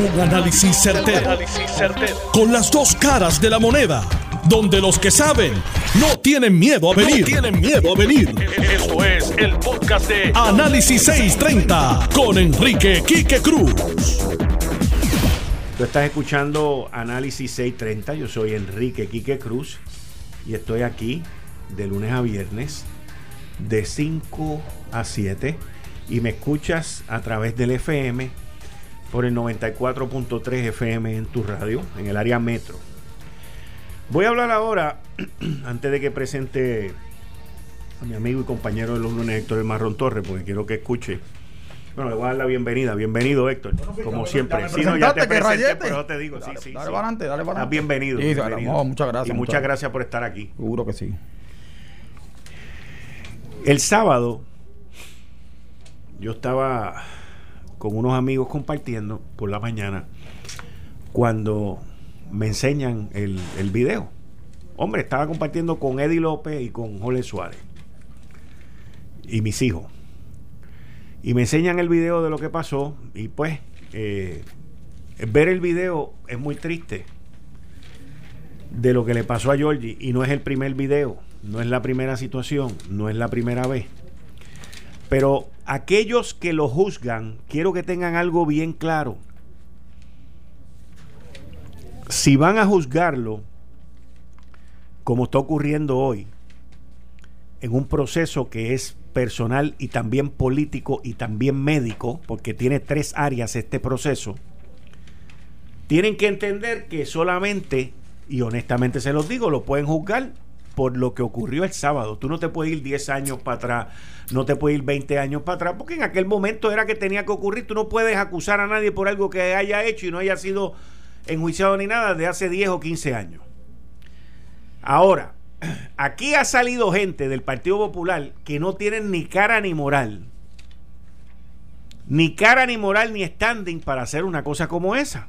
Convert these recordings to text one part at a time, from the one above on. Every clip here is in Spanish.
Un análisis certero, Con las dos caras de la moneda. Donde los que saben no tienen miedo a venir. tienen miedo a venir. Esto es el podcast de Análisis 630 con Enrique Quique Cruz. Tú estás escuchando Análisis 630. Yo soy Enrique Quique Cruz y estoy aquí de lunes a viernes de 5 a 7 y me escuchas a través del FM por el 94.3 FM en tu radio, en el área metro. Voy a hablar ahora, antes de que presente a mi amigo y compañero de los lunes, Héctor El Marrón Torres, porque quiero que escuche. Bueno, le voy a dar la bienvenida. Bienvenido, Héctor. como siempre. Sí, no, ya te presenté, pero te digo, sí, sí. Dale para adelante, dale para adelante. bienvenido. bienvenido. muchas gracias. Y muchas gracias por estar aquí. Seguro que sí. El sábado yo estaba con unos amigos compartiendo por la mañana cuando me enseñan el, el video. Hombre, estaba compartiendo con Eddie López y con Jorge Suárez y mis hijos. Y me enseñan el video de lo que pasó y pues eh, ver el video es muy triste de lo que le pasó a Georgie y no es el primer video no es la primera situación, no es la primera vez. Pero aquellos que lo juzgan, quiero que tengan algo bien claro. Si van a juzgarlo, como está ocurriendo hoy, en un proceso que es personal y también político y también médico, porque tiene tres áreas este proceso, tienen que entender que solamente, y honestamente se los digo, lo pueden juzgar por lo que ocurrió el sábado. Tú no te puedes ir 10 años para atrás, no te puedes ir 20 años para atrás, porque en aquel momento era que tenía que ocurrir. Tú no puedes acusar a nadie por algo que haya hecho y no haya sido enjuiciado ni nada de hace 10 o 15 años. Ahora, aquí ha salido gente del Partido Popular que no tienen ni cara ni moral. Ni cara ni moral ni standing para hacer una cosa como esa.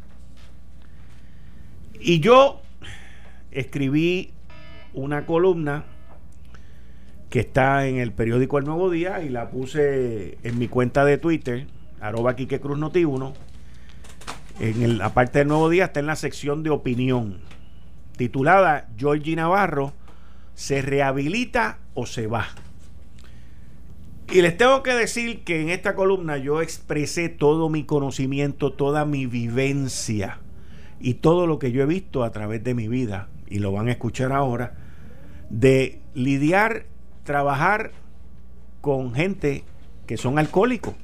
Y yo escribí una columna que está en el periódico El Nuevo Día y la puse en mi cuenta de Twitter, arroba Quique Cruz Noti 1. En la parte del Nuevo Día está en la sección de opinión, titulada Georgie Navarro, ¿se rehabilita o se va? Y les tengo que decir que en esta columna yo expresé todo mi conocimiento, toda mi vivencia y todo lo que yo he visto a través de mi vida, y lo van a escuchar ahora, de lidiar, trabajar con gente que son alcohólicos.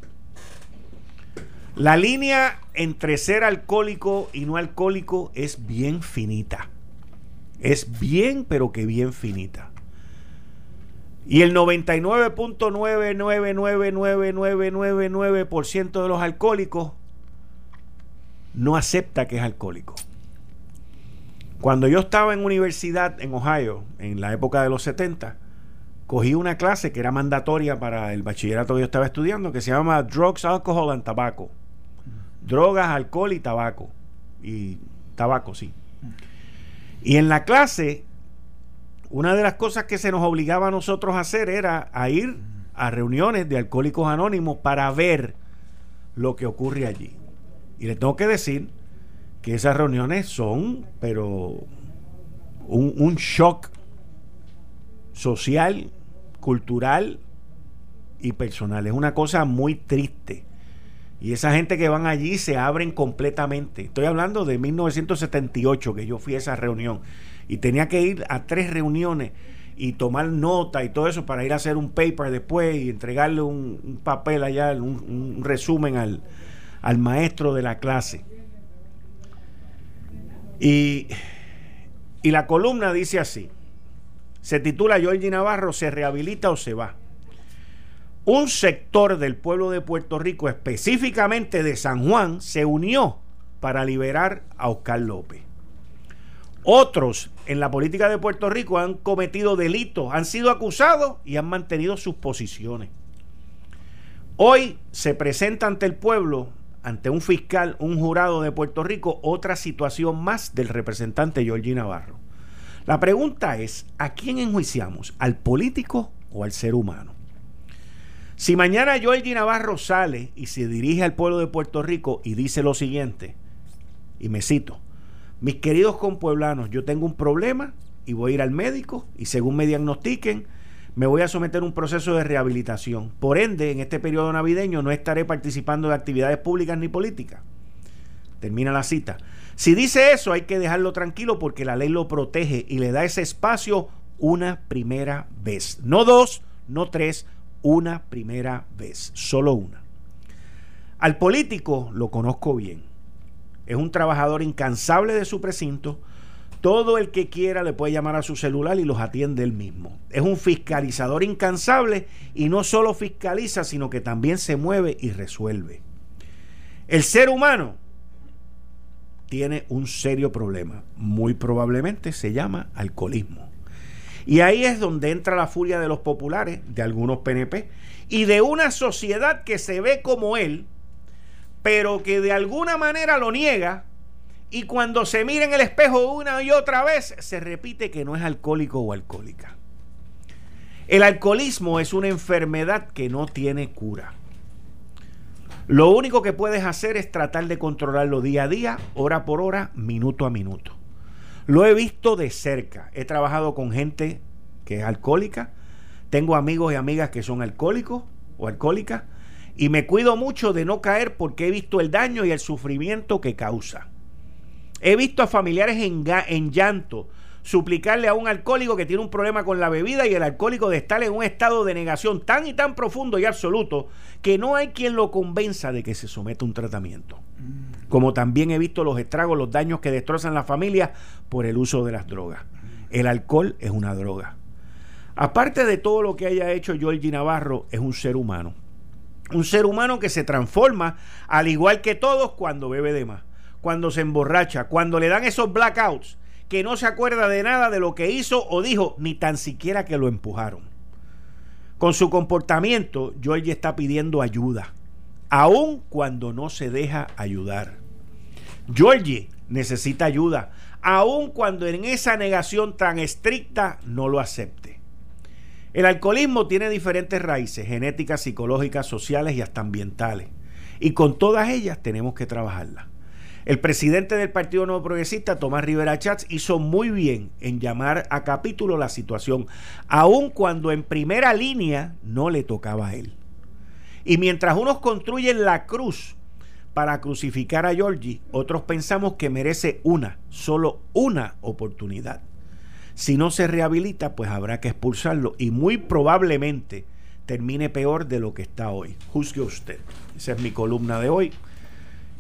La línea entre ser alcohólico y no alcohólico es bien finita. Es bien, pero que bien finita. Y el 99.999999% de los alcohólicos no acepta que es alcohólico. Cuando yo estaba en universidad en Ohio, en la época de los 70, cogí una clase que era mandatoria para el bachillerato que yo estaba estudiando, que se llama Drugs, Alcohol and Tobacco. Drogas, alcohol y tabaco. Y tabaco, sí. Y en la clase, una de las cosas que se nos obligaba a nosotros a hacer era a ir a reuniones de alcohólicos anónimos para ver lo que ocurre allí. Y les tengo que decir que esas reuniones son, pero un, shock social, cultural y personal. Es una cosa muy triste. Y esa gente que van allí se abren completamente. Estoy hablando de 1978, que yo fui a esa reunión. Y tenía que ir a tres reuniones y tomar nota y todo eso para ir a hacer un paper después y entregarle un, papel allá, un, un resumen al, al maestro de la clase. Y, la columna dice así, se titula Georgie Navarro, ¿se rehabilita o se va? Un sector del pueblo de Puerto Rico, específicamente de San Juan, se unió para liberar a Oscar López. Otros en la política de Puerto Rico han cometido delitos, han sido acusados y han mantenido sus posiciones. Hoy se presenta ante el pueblo ante un fiscal, un jurado de Puerto Rico, otra situación más del representante Georgie Navarro. La pregunta es, ¿a quién enjuiciamos? ¿Al político o al ser humano? Si mañana Georgie Navarro sale y se dirige al pueblo de Puerto Rico y dice lo siguiente, y me cito, mis queridos compueblanos, yo tengo un problema y voy a ir al médico y según me diagnostiquen, me voy a someter a un proceso de rehabilitación. Por ende, en este periodo navideño no estaré participando de actividades públicas ni políticas. Termina la cita. Si dice eso, hay que dejarlo tranquilo porque la ley lo protege y le da ese espacio una primera vez. No dos, no tres, una primera vez, solo una. Al político lo conozco bien. Es un trabajador incansable de su precinto. Todo el que quiera le puede llamar a su celular y los atiende él mismo. Es un fiscalizador incansable y no solo fiscaliza, sino que también se mueve y resuelve. El ser humano tiene un serio problema. Muy probablemente se llama alcoholismo. Y ahí es donde entra la furia de los populares, de algunos PNP, y de una sociedad que se ve como él, pero que de alguna manera lo niega y cuando se mira en el espejo una y otra vez se repite que no es alcohólico o alcohólica. El alcoholismo es una enfermedad que no tiene cura. Lo único que puedes hacer es tratar de controlarlo día a día, hora por hora, minuto a minuto. Lo he visto de cerca. He trabajado con gente que es alcohólica. Tengo amigos y amigas que son alcohólicos o alcohólicas y me cuido mucho de no caer porque he visto el daño y el sufrimiento que causa. He visto a familiares en, en llanto suplicarle a un alcohólico que tiene un problema con la bebida y el alcohólico de estar en un estado de negación tan y tan profundo y absoluto que no hay quien lo convenza de que se someta a un tratamiento. Como también he visto los estragos, los daños que destrozan la familia por el uso de las drogas. El alcohol es una droga. Aparte de todo lo que haya hecho Georgie Navarro, es un ser humano un ser humano que se transforma al igual que todos cuando bebe de más, cuando se emborracha, cuando le dan esos blackouts, que no se acuerda de nada de lo que hizo o dijo, ni tan siquiera que lo empujaron. Con su comportamiento, Georgie está pidiendo ayuda, aun cuando no se deja ayudar. Georgie necesita ayuda, aun cuando en esa negación tan estricta no lo acepte. El alcoholismo tiene diferentes raíces, genéticas, psicológicas, sociales y hasta ambientales. Y con todas ellas tenemos que trabajarlas. El presidente del Partido Nuevo Progresista, Tomás Rivera Chats, hizo muy bien en llamar a capítulo la situación, aun cuando en primera línea no le tocaba a él. Y mientras unos construyen la cruz para crucificar a Georgie, otros pensamos que merece una, solo una oportunidad. Si no se rehabilita, pues habrá que expulsarlo y muy probablemente termine peor de lo que está hoy. Juzgue usted. Esa es mi columna de hoy.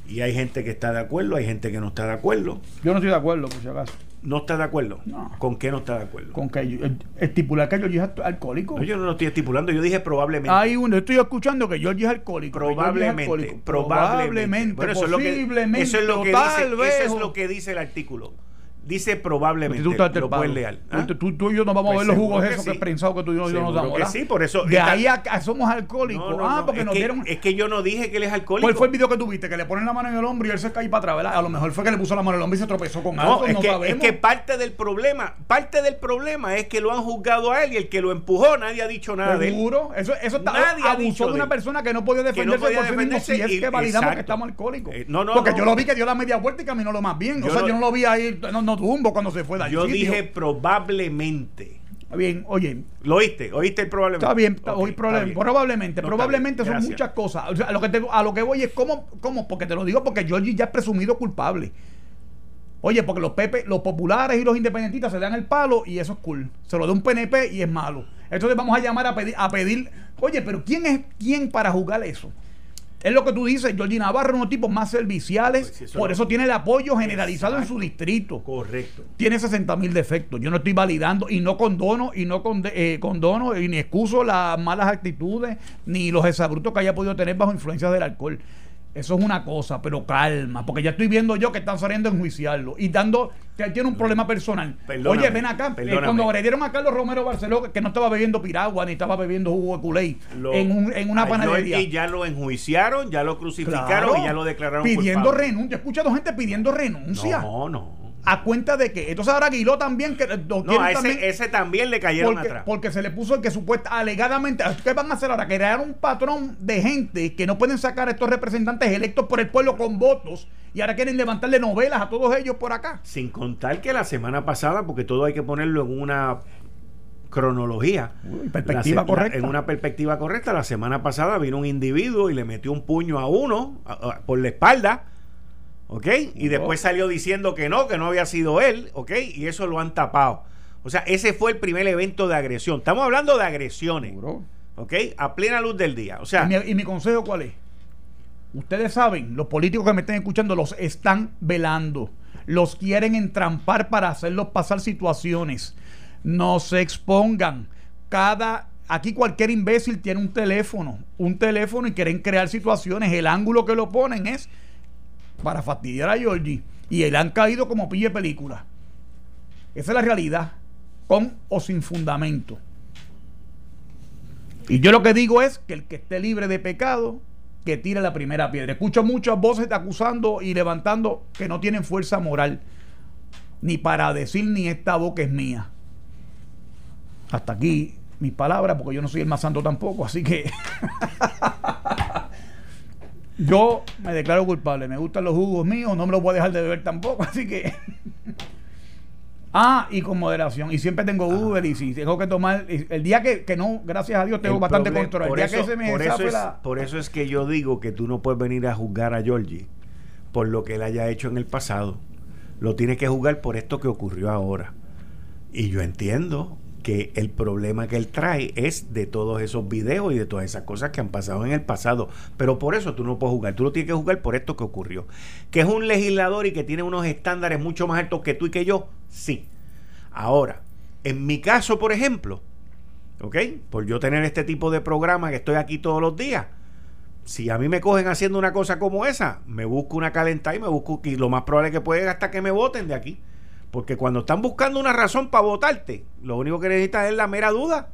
Y hay gente que está de acuerdo, hay gente que no está de acuerdo. Yo no estoy de acuerdo, por si acaso. ¿No está de acuerdo? No. ¿Con qué no está de acuerdo? Con que estipular que Georgie es alcohólico. No, yo no lo estoy estipulando, yo dije probablemente. Hay uno, estoy escuchando que Georgie es alcohólico. Probablemente, probablemente. Bueno, eso posiblemente. Es lo que, eso, es lo que dice, eso es lo que dice el artículo. Dice probablemente. Tú, estás lo puedes leer. ¿ah? Tú, tú, y yo nos vamos a ver los jugos esos que, prensado que tú y yo, nos damos. Que sí, por eso. De ahí a, somos alcohólicos. ah, porque es nos que, dieron. Es que yo no dije que él es alcohólico. ¿Cuál fue el video que tuviste? Que le ponen la mano en el hombro y él se cae para atrás, ¿verdad? A lo mejor fue que le puso la mano en el hombro y se tropezó con algo. Que, es que parte del problema, parte del problema es que lo han juzgado a él y el que lo empujó, nadie ha dicho nada de él. Seguro. Eso, eso está. Nadie abusó de una persona que no podía defenderse por sí mismo si es que validamos que estamos alcohólicos. Eh, no, no. Porque yo lo vi que dio la media vuelta y caminó lo más bien. O sea, yo no lo vi ahí, no tumbo cuando se fue de Yo dije probablemente. Bien, oye. ¿Lo oíste? ¿Oíste el probablemente? Está bien, probablemente. probablemente son muchas cosas. a, lo que a lo que voy es cómo, cómo, porque te lo digo porque Georgie ya es presumido culpable. Oye, porque los Pepe, los populares y los independentistas se dan el palo y eso es cool. Se lo da un PNP y es malo. Entonces vamos a llamar a pedir, a pedir, oye, pero ¿quién es quién para jugar eso? Es lo que tú dices, Georgie Navarro es uno de los tipos más serviciales, pues por eso tiene el apoyo generalizado en su distrito. Correcto. Tiene 60 mil defectos. Yo no estoy validando y no condono y no eh, condono y ni excuso las malas actitudes ni los exabrutos que haya podido tener bajo influencia del alcohol. Eso es una cosa, pero calma, porque ya estoy viendo yo que están saliendo a enjuiciarlo y dando que él tiene un problema personal. Oye, ven acá, eh, cuando agredieron a Carlos Romero Barceló, que no estaba bebiendo piragua ni estaba bebiendo jugo de culé en, en, una panadería. Y ya lo enjuiciaron, ya lo crucificaron y ya lo declararon pidiendo renuncia. He escuchado gente pidiendo renuncia. No, no a cuenta de que entonces ahora Aguiló también que no, ese, también, ese también le cayeron porque, atrás porque se le puso el que supuesta alegadamente ¿qué van a hacer ahora? crear un patrón de gente que no pueden sacar a estos representantes electos por el pueblo con votos y ahora quieren levantarle novelas a todos ellos por acá. Sin contar que la semana pasada, porque todo hay que ponerlo en una cronología. perspectiva correcta. en una perspectiva correcta, la semana pasada vino un individuo y le metió un puño a uno por la espalda, ¿ok? Y después salió diciendo que no, que no había sido él, ¿ok? Y eso lo han tapado. O sea, ese fue el primer evento de agresión. Estamos hablando de agresiones, ¿ok? A plena luz del día. O sea, ¿Y mi, consejo cuál es? Ustedes saben, los políticos que me estén escuchando los están velando. Los quieren entrampar para hacerlos pasar situaciones no se expongan. Cada aquí cualquier imbécil tiene un teléfono, un teléfono y quieren crear situaciones. El ángulo que lo ponen es para fastidiar a Georgie y él han caído como pille película. Esa es la realidad, con o sin fundamento. Y yo lo que digo es que el que esté libre de pecado, que tire la primera piedra. Escucho muchas voces acusando y levantando que no tienen fuerza moral, ni para decir ni esta boca es mía. Hasta aquí mis palabras, porque yo no soy el más santo tampoco, así que yo me declaro culpable. Me gustan los jugos míos, no me los voy a dejar de beber tampoco, así que. ah, y con moderación. Y siempre tengo ah. Uber y si tengo que tomar. El día que, no, gracias a Dios, tengo bastante control. Por, eso, es, por eso es que yo digo que tú no puedes venir a juzgar a Georgie por lo que él haya hecho en el pasado. Lo tienes que juzgar por esto que ocurrió ahora. Y yo entiendo que el problema que él trae es de todos esos videos y de todas esas cosas que han pasado en el pasado. Pero por eso tú no puedes jugar, tú lo tienes que jugar por esto que ocurrió. Que es un legislador y que tiene unos estándares mucho más altos que tú y que yo, sí. Ahora, en mi caso, por ejemplo, ¿ok? Por yo tener este tipo de programa que estoy aquí todos los días, si a mí me cogen haciendo una cosa como esa, me busco una calentada y me busco, y lo más probable que puede hasta que me voten de aquí. Porque cuando están buscando una razón para votarte, lo único que necesitas es la mera duda.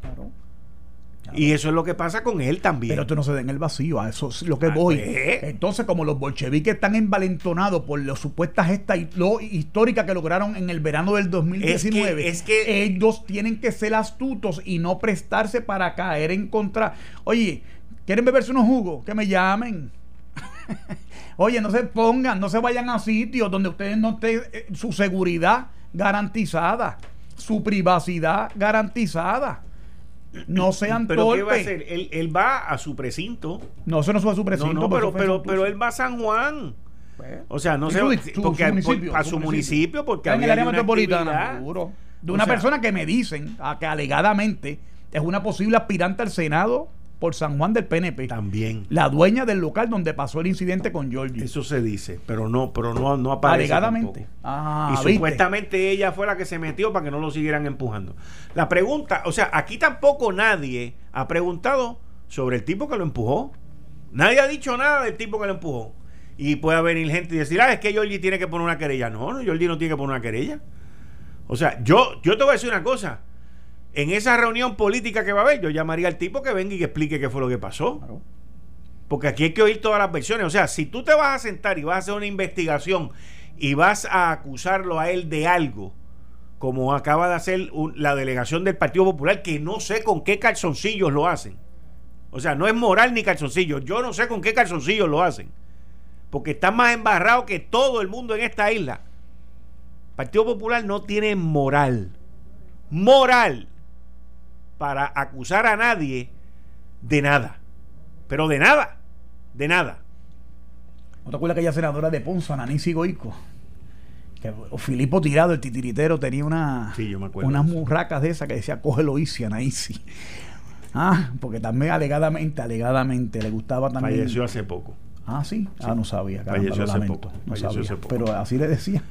Y eso es lo que pasa con él también. Pero tú no se den el vacío, a eso es lo que ah, voy. Pues. Entonces, como los bolcheviques están envalentonados por las supuestas gestas lo histórica que lograron en el verano del 2019, es que, ellos tienen que ser astutos y no prestarse para caer en contra. Oye, ¿quieren beberse unos jugos? Que me llamen. Oye, no se pongan, no se vayan a sitios donde ustedes no estén eh, su seguridad garantizada, su privacidad garantizada. No sean ¿Pero qué va a hacer? Él, va a su precinto. No, eso no sube a su precinto. No, pero, pero, pero, él va a San Juan. Pues, o sea, no sé, porque a su municipio, porque en el área metropolitana, De una persona que me dicen, que alegadamente es una posible aspirante al Senado por San Juan del PNP. También. La dueña del local donde pasó el incidente con Georgie. Eso se dice, pero no, pero no, no aparece. Alegadamente. Ah, y supuestamente ella fue la que se metió para que no lo siguieran empujando. La pregunta, o sea, aquí tampoco nadie ha preguntado sobre el tipo que lo empujó. Nadie ha dicho nada del tipo que lo empujó. Y puede venir gente y decir, ah, es que Georgie tiene que poner una querella. No, no, Georgie no tiene que poner una querella. O sea, yo, yo te voy a decir una cosa en esa reunión política que va a haber, yo llamaría al tipo que venga y que explique qué fue lo que pasó. Porque aquí hay que oír todas las versiones. O sea, si tú te vas a sentar y vas a hacer una investigación y vas a acusarlo a él de algo, como acaba de hacer la delegación del Partido Popular, que no sé con qué calzoncillos lo hacen. O sea, no es moral ni calzoncillos. Yo no sé con qué calzoncillos lo hacen. Porque están más embarrados que todo el mundo en esta isla. Partido Popular no tiene moral. Moral para acusar a nadie de nada. Pero de nada, de nada. ¿No te acuerdas aquella senadora de Ponzo, Nancy Goico? Que o Filipo Tirado, el titiritero, tenía una, unas murracas de esas que decía, cógelo easy, Anaisi. Ah, porque también alegadamente, alegadamente, le gustaba también. Falleció hace poco. Ah, sí. Ah, no sabía. Falleció hace poco. Falleció hace poco. Pero así le decía.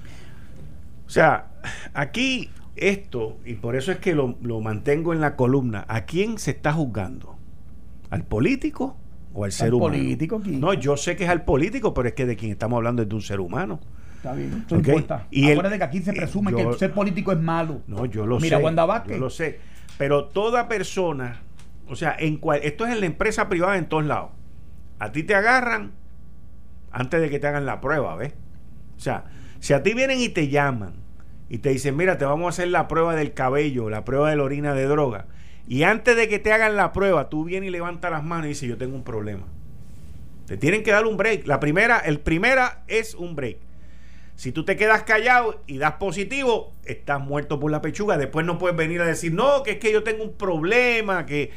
O sea, aquí esto, y por eso es que lo, mantengo en la columna, ¿a quién se está juzgando? ¿Al político o al, ser humano? político No, yo sé que es al político, pero es que de quien estamos hablando es de un ser humano. Está bien, eso importa. Y Acuérdate que aquí se presume que el ser político es malo. No, yo lo Mira, sé. Mira, Yo lo sé. Pero toda persona, o sea, en cual, esto es en la empresa privada en todos lados. A ti te agarran antes de que te hagan la prueba, ¿ves? O sea, si a ti vienen y te llaman y te dicen, mira, te vamos a hacer la prueba del cabello, la prueba de la orina de droga. Y antes de que te hagan la prueba, tú vienes y levantas las manos y dices, yo tengo un problema. Te tienen que dar un break. La primera, el primera es un break. Si tú te quedas callado y das positivo, estás muerto por la pechuga. Después no puedes venir a decir, no, que es que yo tengo un problema, que...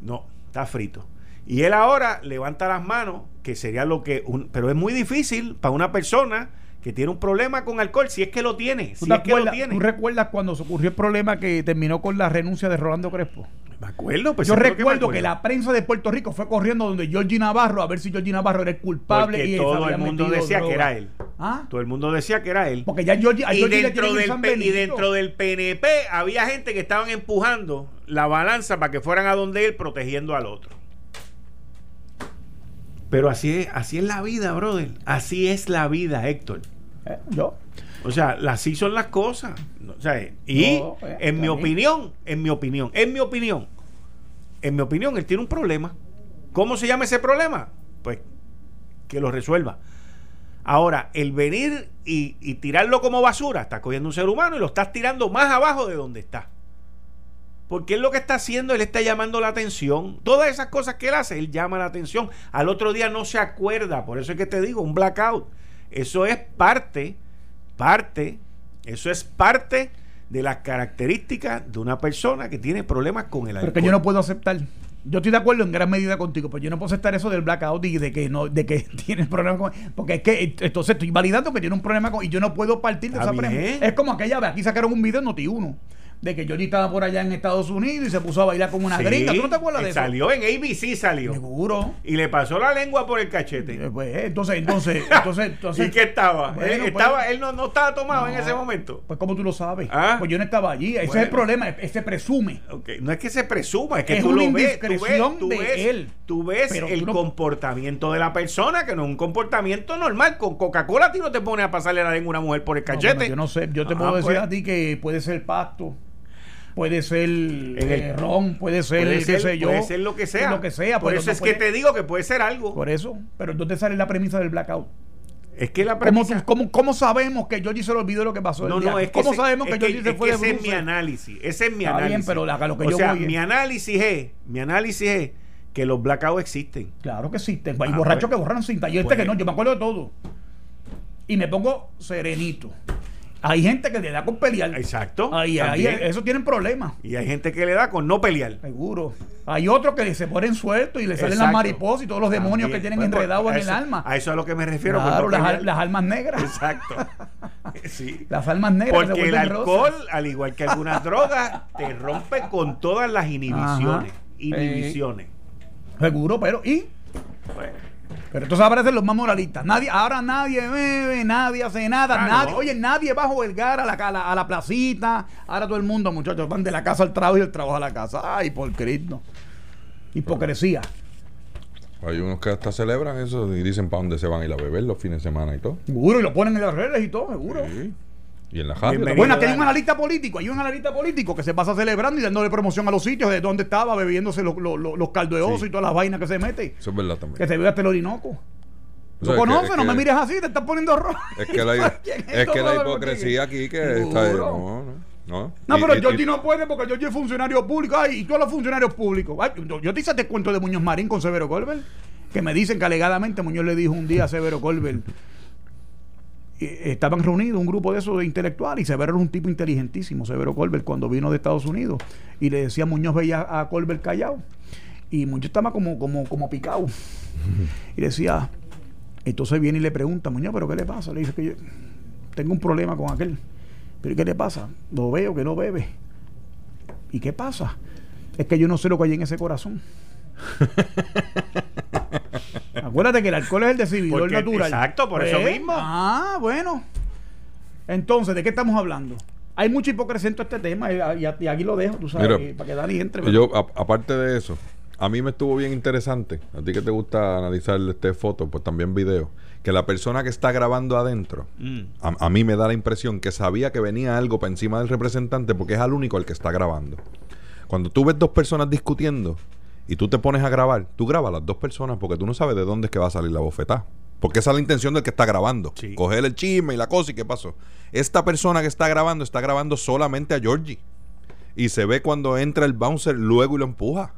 No, está frito. Y él ahora levanta las manos, que sería lo que... Pero es muy difícil para una persona que tiene un problema con alcohol, si es que lo tiene. Si es que lo tiene. ¿Tú recuerdas cuando se ocurrió el problema que terminó con la renuncia de Rolando Crespo? Me acuerdo, pues Yo recuerdo que, la prensa de Puerto Rico fue corriendo donde Georgie Navarro a ver si Georgie Navarro era el culpable y todo el mundo decía que era él. ¿Ah? Todo el mundo decía que era él. Porque ya Georgie, y, dentro del y dentro del PNP había gente que estaban empujando la balanza para que fueran a donde él protegiendo al otro. Pero así es, así es la vida, brother. Así es la vida, Héctor. Eh, yo. O sea, así son las cosas. O sea, y eh, en mi opinión, en mi opinión, en mi opinión, en mi opinión, él tiene un problema. ¿Cómo se llama ese problema? Pues que lo resuelva. Ahora, el venir y, y tirarlo como basura, está cogiendo un ser humano y lo estás tirando más abajo de donde está. Porque él lo que está haciendo, él está llamando la atención. Todas esas cosas que él hace, él llama la atención. Al otro día no se acuerda. Por eso es que te digo, un blackout. Eso es parte, parte, eso es parte de las características de una persona que tiene problemas con el alcohol. Pero que yo no puedo aceptar. Yo estoy de acuerdo en gran medida contigo, pero yo no puedo aceptar eso del blackout y de que no, de que tienes problemas con porque es que entonces estoy validando que tiene un problema con y yo no puedo partir de esa premisa. Es como aquella vez, aquí sacaron un video en Noti 1 de que Johnny estaba por allá en Estados Unidos y se puso a bailar como una gringa. ¿Tú no te acuerdas de eso? Salió en ABC, salió. Seguro. Y le pasó la lengua por el cachete. Eh, pues, entonces, entonces, entonces, entonces. ¿Y qué estaba? él, pues, estaba él no, no estaba tomado en ese momento. Pues, ¿cómo tú lo sabes? ¿Ah? Pues yo no estaba allí. Ese es el problema. Se presume. Okay. No es que se presuma, es que tú lo ves. Tú ves, tú ves, él. Tú ves el comportamiento de la persona, que no es un comportamiento normal. Con Coca-Cola a ti no te pones a pasarle la lengua a una mujer por el cachete. yo no sé. Yo te puedo decir pues. a ti que puede ser pacto puede ser eh, ron, puede ser, puede ser, qué sé yo. Puede ser lo que sea. Lo que sea Por eso es que te digo que puede ser algo. Por eso. Pero entonces sale la premisa del blackout. Es que la premisa... ¿Cómo, cómo, sabemos que Georgie se lo olvidó lo que pasó? No, no, es ¿Cómo sabemos que, Georgie se fue de Ese es mi análisis. Ese es mi Está análisis. Bien, pero lo que o sea, mi análisis es, mi análisis es que los blackouts existen. Claro que existen. Hay ah, borrachos pues. que borran cinta. Y este que no, yo me acuerdo de todo. Y me pongo serenito. Hay gente que le da con pelear. Exacto. Ahí, ahí, eso tienen problemas. Y hay gente que le da con no pelear. Seguro. Hay otros que se ponen sueltos y le salen las mariposas y todos los demonios que tienen pues, pues, enredados en el alma. A eso es a lo que me refiero. Claro, las, las, almas negras. Exacto. sí. Las almas negras. Porque el alcohol, al igual que algunas drogas, te rompe con todas las inhibiciones. Inhibiciones. Seguro, pero ¿y? Pues, pero entonces aparecen los más moralistas. Nadie, ahora nadie bebe, nadie hace nada, nadie, oye, nadie va a jugar a la, a, la, placita. Ahora todo el mundo, muchachos, van de la casa al trabajo y del trabajo a la casa. Ay, por Cristo. Hipocresía. Hay unos que hasta celebran eso y dicen para dónde se van a ir a beber los fines de semana y todo. Seguro, y lo ponen en las redes y todo, seguro. Sí. Y en la Bueno, aquí hay un analista político, hay un analista político que se pasa celebrando y dándole promoción a los sitios de donde estaba bebiéndose los, los, los caldos de oso y todas las vainas que se mete. Eso es verdad también. Que se ve hasta el orinoco. ¿Lo conoces? No me mires así, te estás poniendo rojo. Es que la, es que la hipocresía aquí que está. No, no. No, pero Georgie no puede porque Georgie es funcionario público. Ay, y todos los funcionarios públicos. yo, te hice este cuento de Muñoz Marín con Severo Colbert. Que me dicen que alegadamente Muñoz le dijo un día a Severo Colbert estaban reunidos un grupo de esos de intelectuales y Severo era un tipo inteligentísimo, Severo Colbert, cuando vino de Estados Unidos y le decía Muñoz veía a Colbert callado y Muñoz estaba como, como, como picado y decía, entonces viene y le pregunta, Muñoz, ¿pero qué le pasa? Le dice que yo tengo un problema con aquel. ¿Pero qué le pasa? Lo veo que no bebe. ¿Y qué pasa? Es que yo no sé lo que hay en ese corazón. Acuérdate que el alcohol es el desinhibidor natural. Exacto, por eso pues, mismo. Ah, bueno. Entonces, ¿de qué estamos hablando? Hay mucha hipocresía en todo este tema y, aquí lo dejo, tú sabes, para que Dani entre. Yo, aparte de eso, a mí me estuvo bien interesante, a ti que te gusta analizar este foto, pues también video, que la persona que está grabando adentro, mm. a, a, mí me da la impresión que sabía que venía algo para encima del representante porque es al único el que está grabando. Cuando tú ves dos personas discutiendo, y tú te pones a grabar, tú grabas a las dos personas porque tú no sabes de dónde es que va a salir la bofetada. Porque esa es la intención del que está grabando. Coger el chisme y la cosa y qué pasó. Esta persona que está grabando está grabando solamente a Georgie. Y se ve cuando entra el bouncer luego y lo empuja.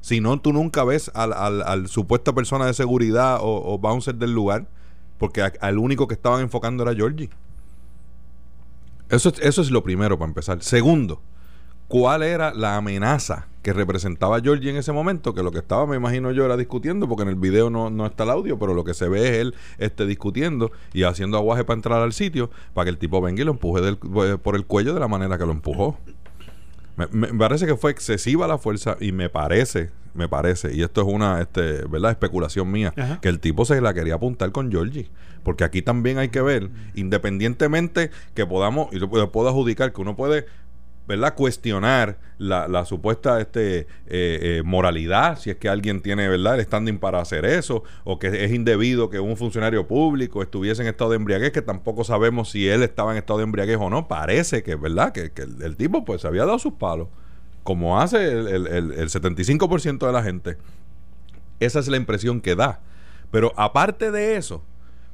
Si no, tú nunca ves al, al, supuesta persona de seguridad o, bouncer del lugar, porque al único que estaban enfocando era Georgie. Eso, eso es lo primero para empezar. Segundo, ¿cuál era la amenaza que representaba Georgie en ese momento? Que lo que estaba, me imagino yo, era discutiendo, porque en el video no, no está el audio, pero lo que se ve es él este, discutiendo y haciendo aguaje para entrar al sitio, para que el tipo venga y lo empuje eh, por el cuello de la manera que lo empujó. Me, parece que fue excesiva la fuerza y me parece, me parece, y esto es una este, ¿verdad? especulación mía, que el tipo se la quería apuntar con Georgie. Porque aquí también hay que ver, independientemente que podamos, y lo puedo adjudicar, que uno puede ¿verdad? cuestionar la, supuesta este, eh, eh, moralidad, si es que alguien tiene ¿verdad? el standing para hacer eso, o que es indebido que un funcionario público estuviese en estado de embriaguez, que tampoco sabemos si él estaba en estado de embriaguez o no. Parece que, ¿verdad? Que, el, tipo pues había dado sus palos, como hace el, el, el 75% de la gente. Esa es la impresión que da. Pero aparte de eso,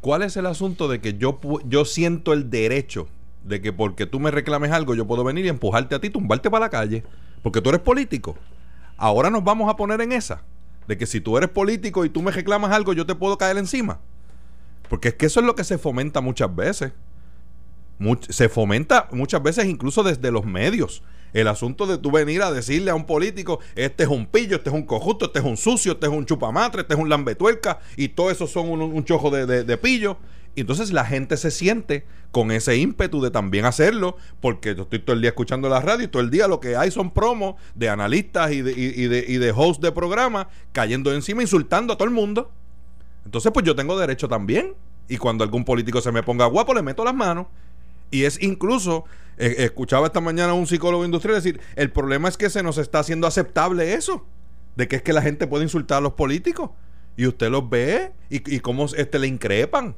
¿cuál es el asunto de que yo, yo siento el derecho de que porque tú me reclames algo, yo puedo venir y empujarte a ti, tumbarte para la calle, porque tú eres político. Ahora nos vamos a poner en esa, de que si tú eres político y tú me reclamas algo, yo te puedo caer encima. Porque es que eso es lo que se fomenta muchas veces. se fomenta muchas veces incluso desde los medios. El asunto de tú venir a decirle a un político, este es un pillo, este es un cojusto, este es un sucio, este es un chupamatre, este es un lambetuerca, y todo eso son un, chojo de pillo. Y entonces la gente se siente con ese ímpetu de también hacerlo, porque yo estoy todo el día escuchando la radio y todo el día lo que hay son promos de analistas y de, y, de, y de hosts de programa cayendo encima, insultando a todo el mundo. Entonces, pues yo tengo derecho también. Y cuando algún político se me ponga guapo, le meto las manos. Y es incluso, eh, escuchaba esta mañana a un psicólogo industrial decir, el problema es que se nos está haciendo aceptable eso, de que es que la gente puede insultar a los políticos. Y usted los ve y, y cómo este, le increpan.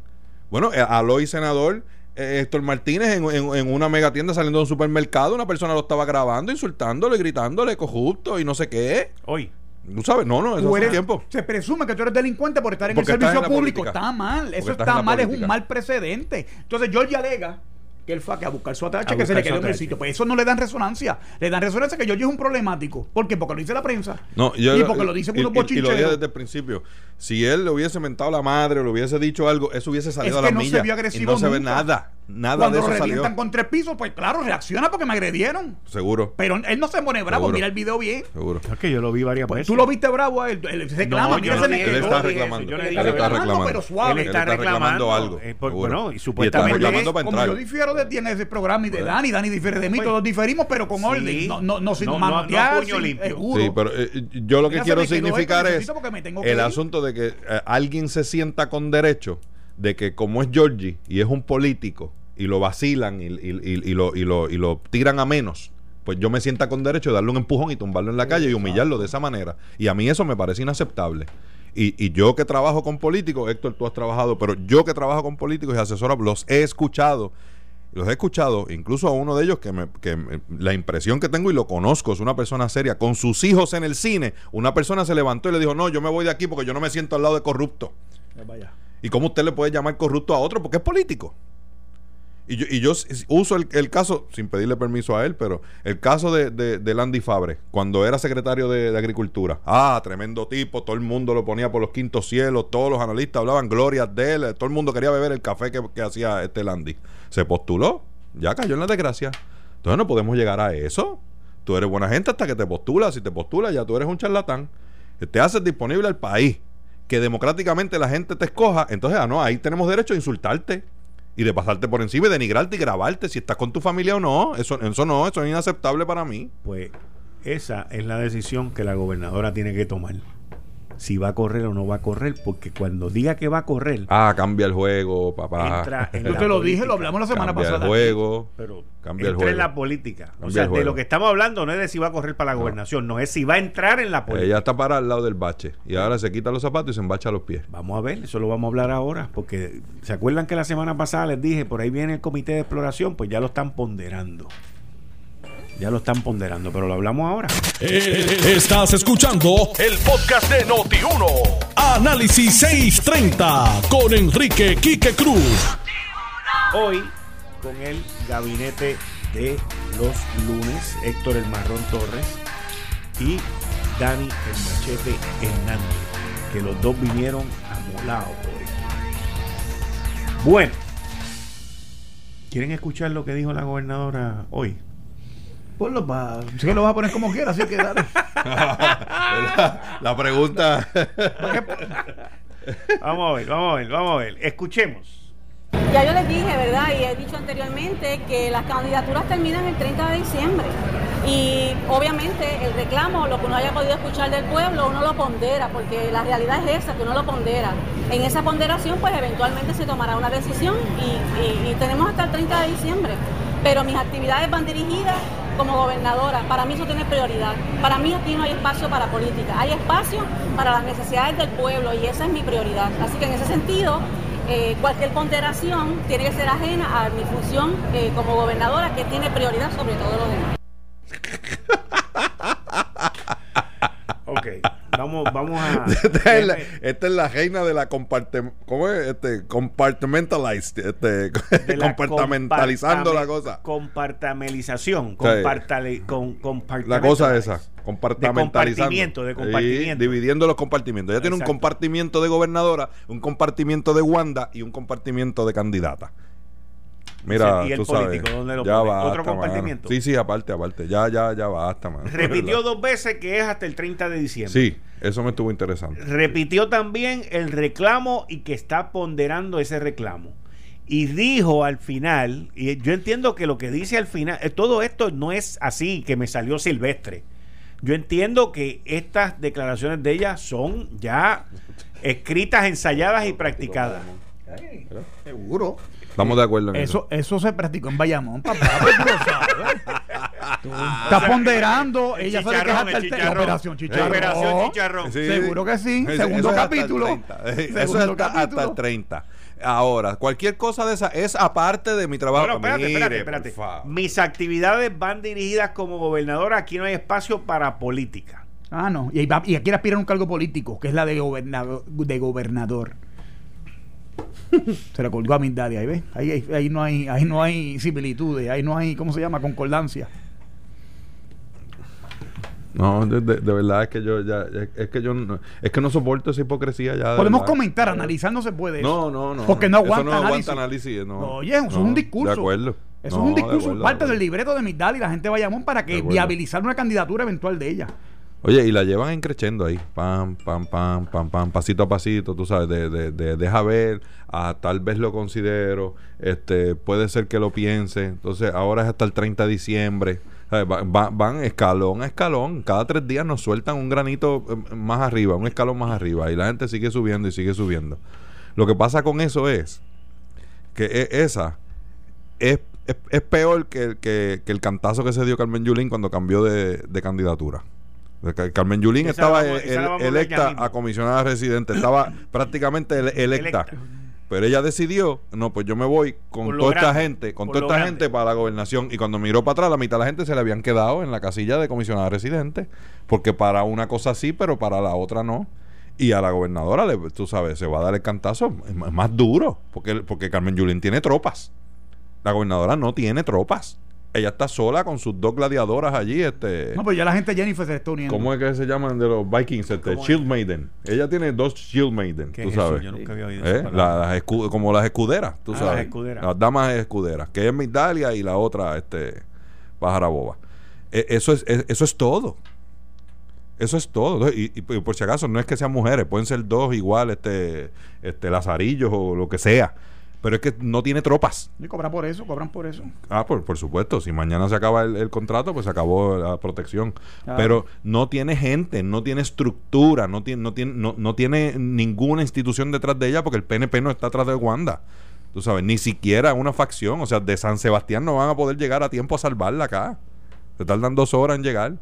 Bueno, eh, Aloy senador eh, Héctor Martínez en, en, una mega tienda saliendo de un supermercado, una persona lo estaba grabando, insultándole, gritándole, corrupto y no sé qué. Hoy. ¿Tú sabes? No, no, eso hace tiempo. Se presume que tú eres delincuente por estar en el servicio público. Está mal. Eso está mal, es un mal precedente. Entonces, George alega que él fue a buscar su atache, que se le quedó en el sitio. Pues eso no le dan resonancia. Le dan resonancia que yo es un problemático. ¿Por qué? Porque lo dice la prensa. No, y porque lo dice unos y, y, lo dije desde el principio. Si él le hubiese mentado a la madre o le hubiese dicho algo, eso hubiese salido a la no Se vio agresivo y no se ve nada. Nada Cuando de eso lo revientan con tres pisos, pues claro, reacciona porque me agredieron. Seguro. Pero él no se pone bravo. Mira el video bien. Seguro. Es que yo lo vi varias pues, veces. Tú lo viste bravo a él. Él reclama. No, mira ese Él está reclamando. Él está reclamando. Pero suave. Él está reclamando algo. Eh, bueno, y supuestamente. Como yo difiero de ti en ese programa y de Dani, Dani difiere de mí, todos diferimos, pero con orden. No, no, no sin manotear. Sí, pero eh, yo lo que quiero significar es el asunto de que eh, alguien se sienta con derecho de que como es Georgie y es un político y lo vacilan y, lo, y, lo, y lo tiran a menos, pues yo me sienta con derecho de darle un empujón y tumbarlo en la calle y humillarlo de esa manera. Y a mí eso me parece inaceptable. Y, y, yo que trabajo con políticos, Héctor, tú has trabajado, pero yo que trabajo con políticos y asesoros, los he escuchado. Los he escuchado, incluso a uno de ellos que, me, que la impresión que tengo y lo conozco, es una persona seria, con sus hijos en el cine, una persona se levantó y le dijo, no, yo me voy de aquí porque yo no me siento al lado de corrupto. ¿Y cómo usted le puede llamar corrupto a otro? Porque es político. Y yo, y yo uso el, caso, sin pedirle permiso a él, pero el caso de, de, Landy Fabre, cuando era secretario de, Agricultura. Ah, tremendo tipo, todo el mundo lo ponía por los quintos cielos, todos los analistas hablaban glorias de él, todo el mundo quería beber el café que, que hacía este Landy. Se postuló, ya cayó en la desgracia. Entonces no podemos llegar a eso. Tú eres buena gente hasta que te postulas. Si te postulas, ya tú eres un charlatán. Te haces disponible al país. Que democráticamente la gente te escoja. Entonces, ah, no, ahí tenemos derecho a insultarte y de pasarte por encima y denigrarte y grabarte si estás con tu familia o no. Eso, eso no, eso es inaceptable para mí. Pues esa es la decisión que la gobernadora tiene que tomar si va a correr o no va a correr, porque cuando diga que va a correr. Ah, cambia el juego, papá. Yo te lo dije, lo hablamos la semana cambia pasada. El juego, pero cambia el juego. en la política. o sea, de lo que estamos hablando no es de si va a correr para la gobernación, no es si va a entrar en la política. Ella está para al lado del bache y ahora se quita los zapatos y se embacha los pies. Vamos a ver, eso lo vamos a hablar ahora, porque ¿se acuerdan que la semana pasada les dije, por ahí viene el comité de exploración? Pues ya lo están ponderando. Ya lo están ponderando, pero lo hablamos ahora. Eh, estás escuchando el podcast de Noti1. Análisis 630 con Enrique Quique Cruz. Hoy, con el gabinete de los lunes, Héctor El Marrón Torres y Dani el Machete Hernández, que los dos vinieron amolados por esto. Bueno, ¿quieren escuchar lo que dijo la gobernadora hoy? Ponlo para. Si que lo vas a poner como quieras, así que dale. la, pregunta. vamos a ver, vamos a ver, vamos a ver. Escuchemos. Ya yo les dije, ¿verdad? Y he dicho anteriormente que las candidaturas terminan el 30 de diciembre. Y obviamente el reclamo, lo que uno haya podido escuchar del pueblo, uno lo pondera, porque la realidad es esa, que uno lo pondera. En esa ponderación, pues eventualmente se tomará una decisión y, y tenemos hasta el 30 de diciembre. Pero mis actividades van dirigidas como gobernadora. Para mí eso tiene prioridad. Para mí aquí no hay espacio para política, hay espacio para las necesidades del pueblo y esa es mi prioridad. Así que en ese sentido, eh, cualquier ponderación tiene que ser ajena a mi función eh, como gobernadora, que tiene prioridad sobre todo lo demás. Vamos, vamos a. esta, es la, reina de la comparte, ¿cómo es? Este, compartmentalized, este, compartamentalizando la, cosa. Compartamelización. la cosa esa. Compartamentalizando. De compartimiento, dividiendo los compartimientos. Ella tiene un compartimiento de gobernadora, un compartimiento de Wanda y un compartimiento de candidata. Mira, ¿Y el político dónde lo ya ¿Otro compartimiento? Sí, sí, aparte, aparte. Ya, ya, ya basta, man. Repitió dos veces que es hasta el 30 de diciembre. Sí, eso me estuvo interesante. Repitió también el reclamo y que está ponderando ese reclamo. Y dijo al final, y yo entiendo que lo que dice al final, eh, todo esto no es así, que me salió silvestre. Yo entiendo que estas declaraciones de ella son ya escritas, ensayadas y practicadas. Seguro. Estamos de acuerdo en eso. Eso, se practicó en Bayamón, papá. Está ponderando. ella sabe que es hasta el, la operación Chicharrón. Operación Chicharrón. Seguro que sí. Segundo capítulo. Eso es hasta, el 30. Ahora, cualquier cosa de esa es aparte de mi trabajo. espérate, espérate, espérate. Mis actividades van dirigidas como gobernador. Aquí no hay espacio para política. Ah, no. Y, y aquí aspiran un cargo político, que es la de gobernador. De gobernador. se le colgó a Mindadi ahí ves ahí, ahí, no hay ahí no hay similitudes ahí no hay cómo se llama concordancia no, de, verdad es que yo ya es que yo no, es que no soporto esa hipocresía ya. Podemos comentar, analizar no se puede. No, no, no. Porque no aguanta, eso no aguanta análisis. no, oye, eso es un discurso. De acuerdo. Eso es un discurso, parte del libreto de Migdal y la gente vaya para que viabilizar una candidatura eventual de ella. Oye, y la llevan encrechendo ahí, pam, pam, pam, pam, pam, pasito a pasito, tú sabes, de, de, de deja ver, a tal vez lo considero, este, puede ser que lo piense, entonces ahora es hasta el 30 de diciembre, van, escalón a escalón, cada tres días nos sueltan un granito eh, más arriba, un escalón más arriba, y la gente sigue subiendo y sigue subiendo. Lo que pasa con eso es que e, esa es, es, peor que, que, que, el cantazo que se dio Carmen Yulín cuando cambió de, de candidatura. Carmen Yulín estaba electa a comisionada residente, estaba prácticamente electa. Pero ella decidió, no, pues yo me voy con toda esta gente, con toda esta gente para la gobernación. Y cuando miró para atrás, la mitad de la gente se le habían quedado en la casilla de comisionada residente. Porque para una cosa sí, pero para la otra no. Y a la gobernadora, le, tú sabes, se va a dar el cantazo más duro. Porque, porque Carmen Yulín tiene tropas. La gobernadora no tiene tropas ella está sola con sus dos gladiadoras allí. Este, no, pues ya la gente Jennifer se está uniendo. ¿Cómo es que se llaman de los Vikings? Este, Shield Maiden. Ella tiene dos Shield Maiden, tú sabes. Yo nunca había oído ¿Eh? las como las escuderas, tú ah, sabes. Las, escuderas. las damas escuderas, que es Migdalia y la otra, este, Pájara Boba. E, eso, es, e, eso es todo. Eso es todo. Y, y, por si acaso, no es que sean mujeres, pueden ser dos igual, este, este, lazarillos o lo que sea. Pero es que no tiene tropas. Y cobran por eso, cobran por eso. Ah, por, por supuesto. Si mañana se acaba el, contrato, pues se acabó la protección. Pero no tiene gente, no tiene estructura, no tiene, no, tiene, no, no tiene ninguna institución detrás de ella porque el PNP no está atrás de Wanda. Tú sabes, ni siquiera una facción. O sea, de San Sebastián no van a poder llegar a tiempo a salvarla acá. Se tardan dos horas en llegar.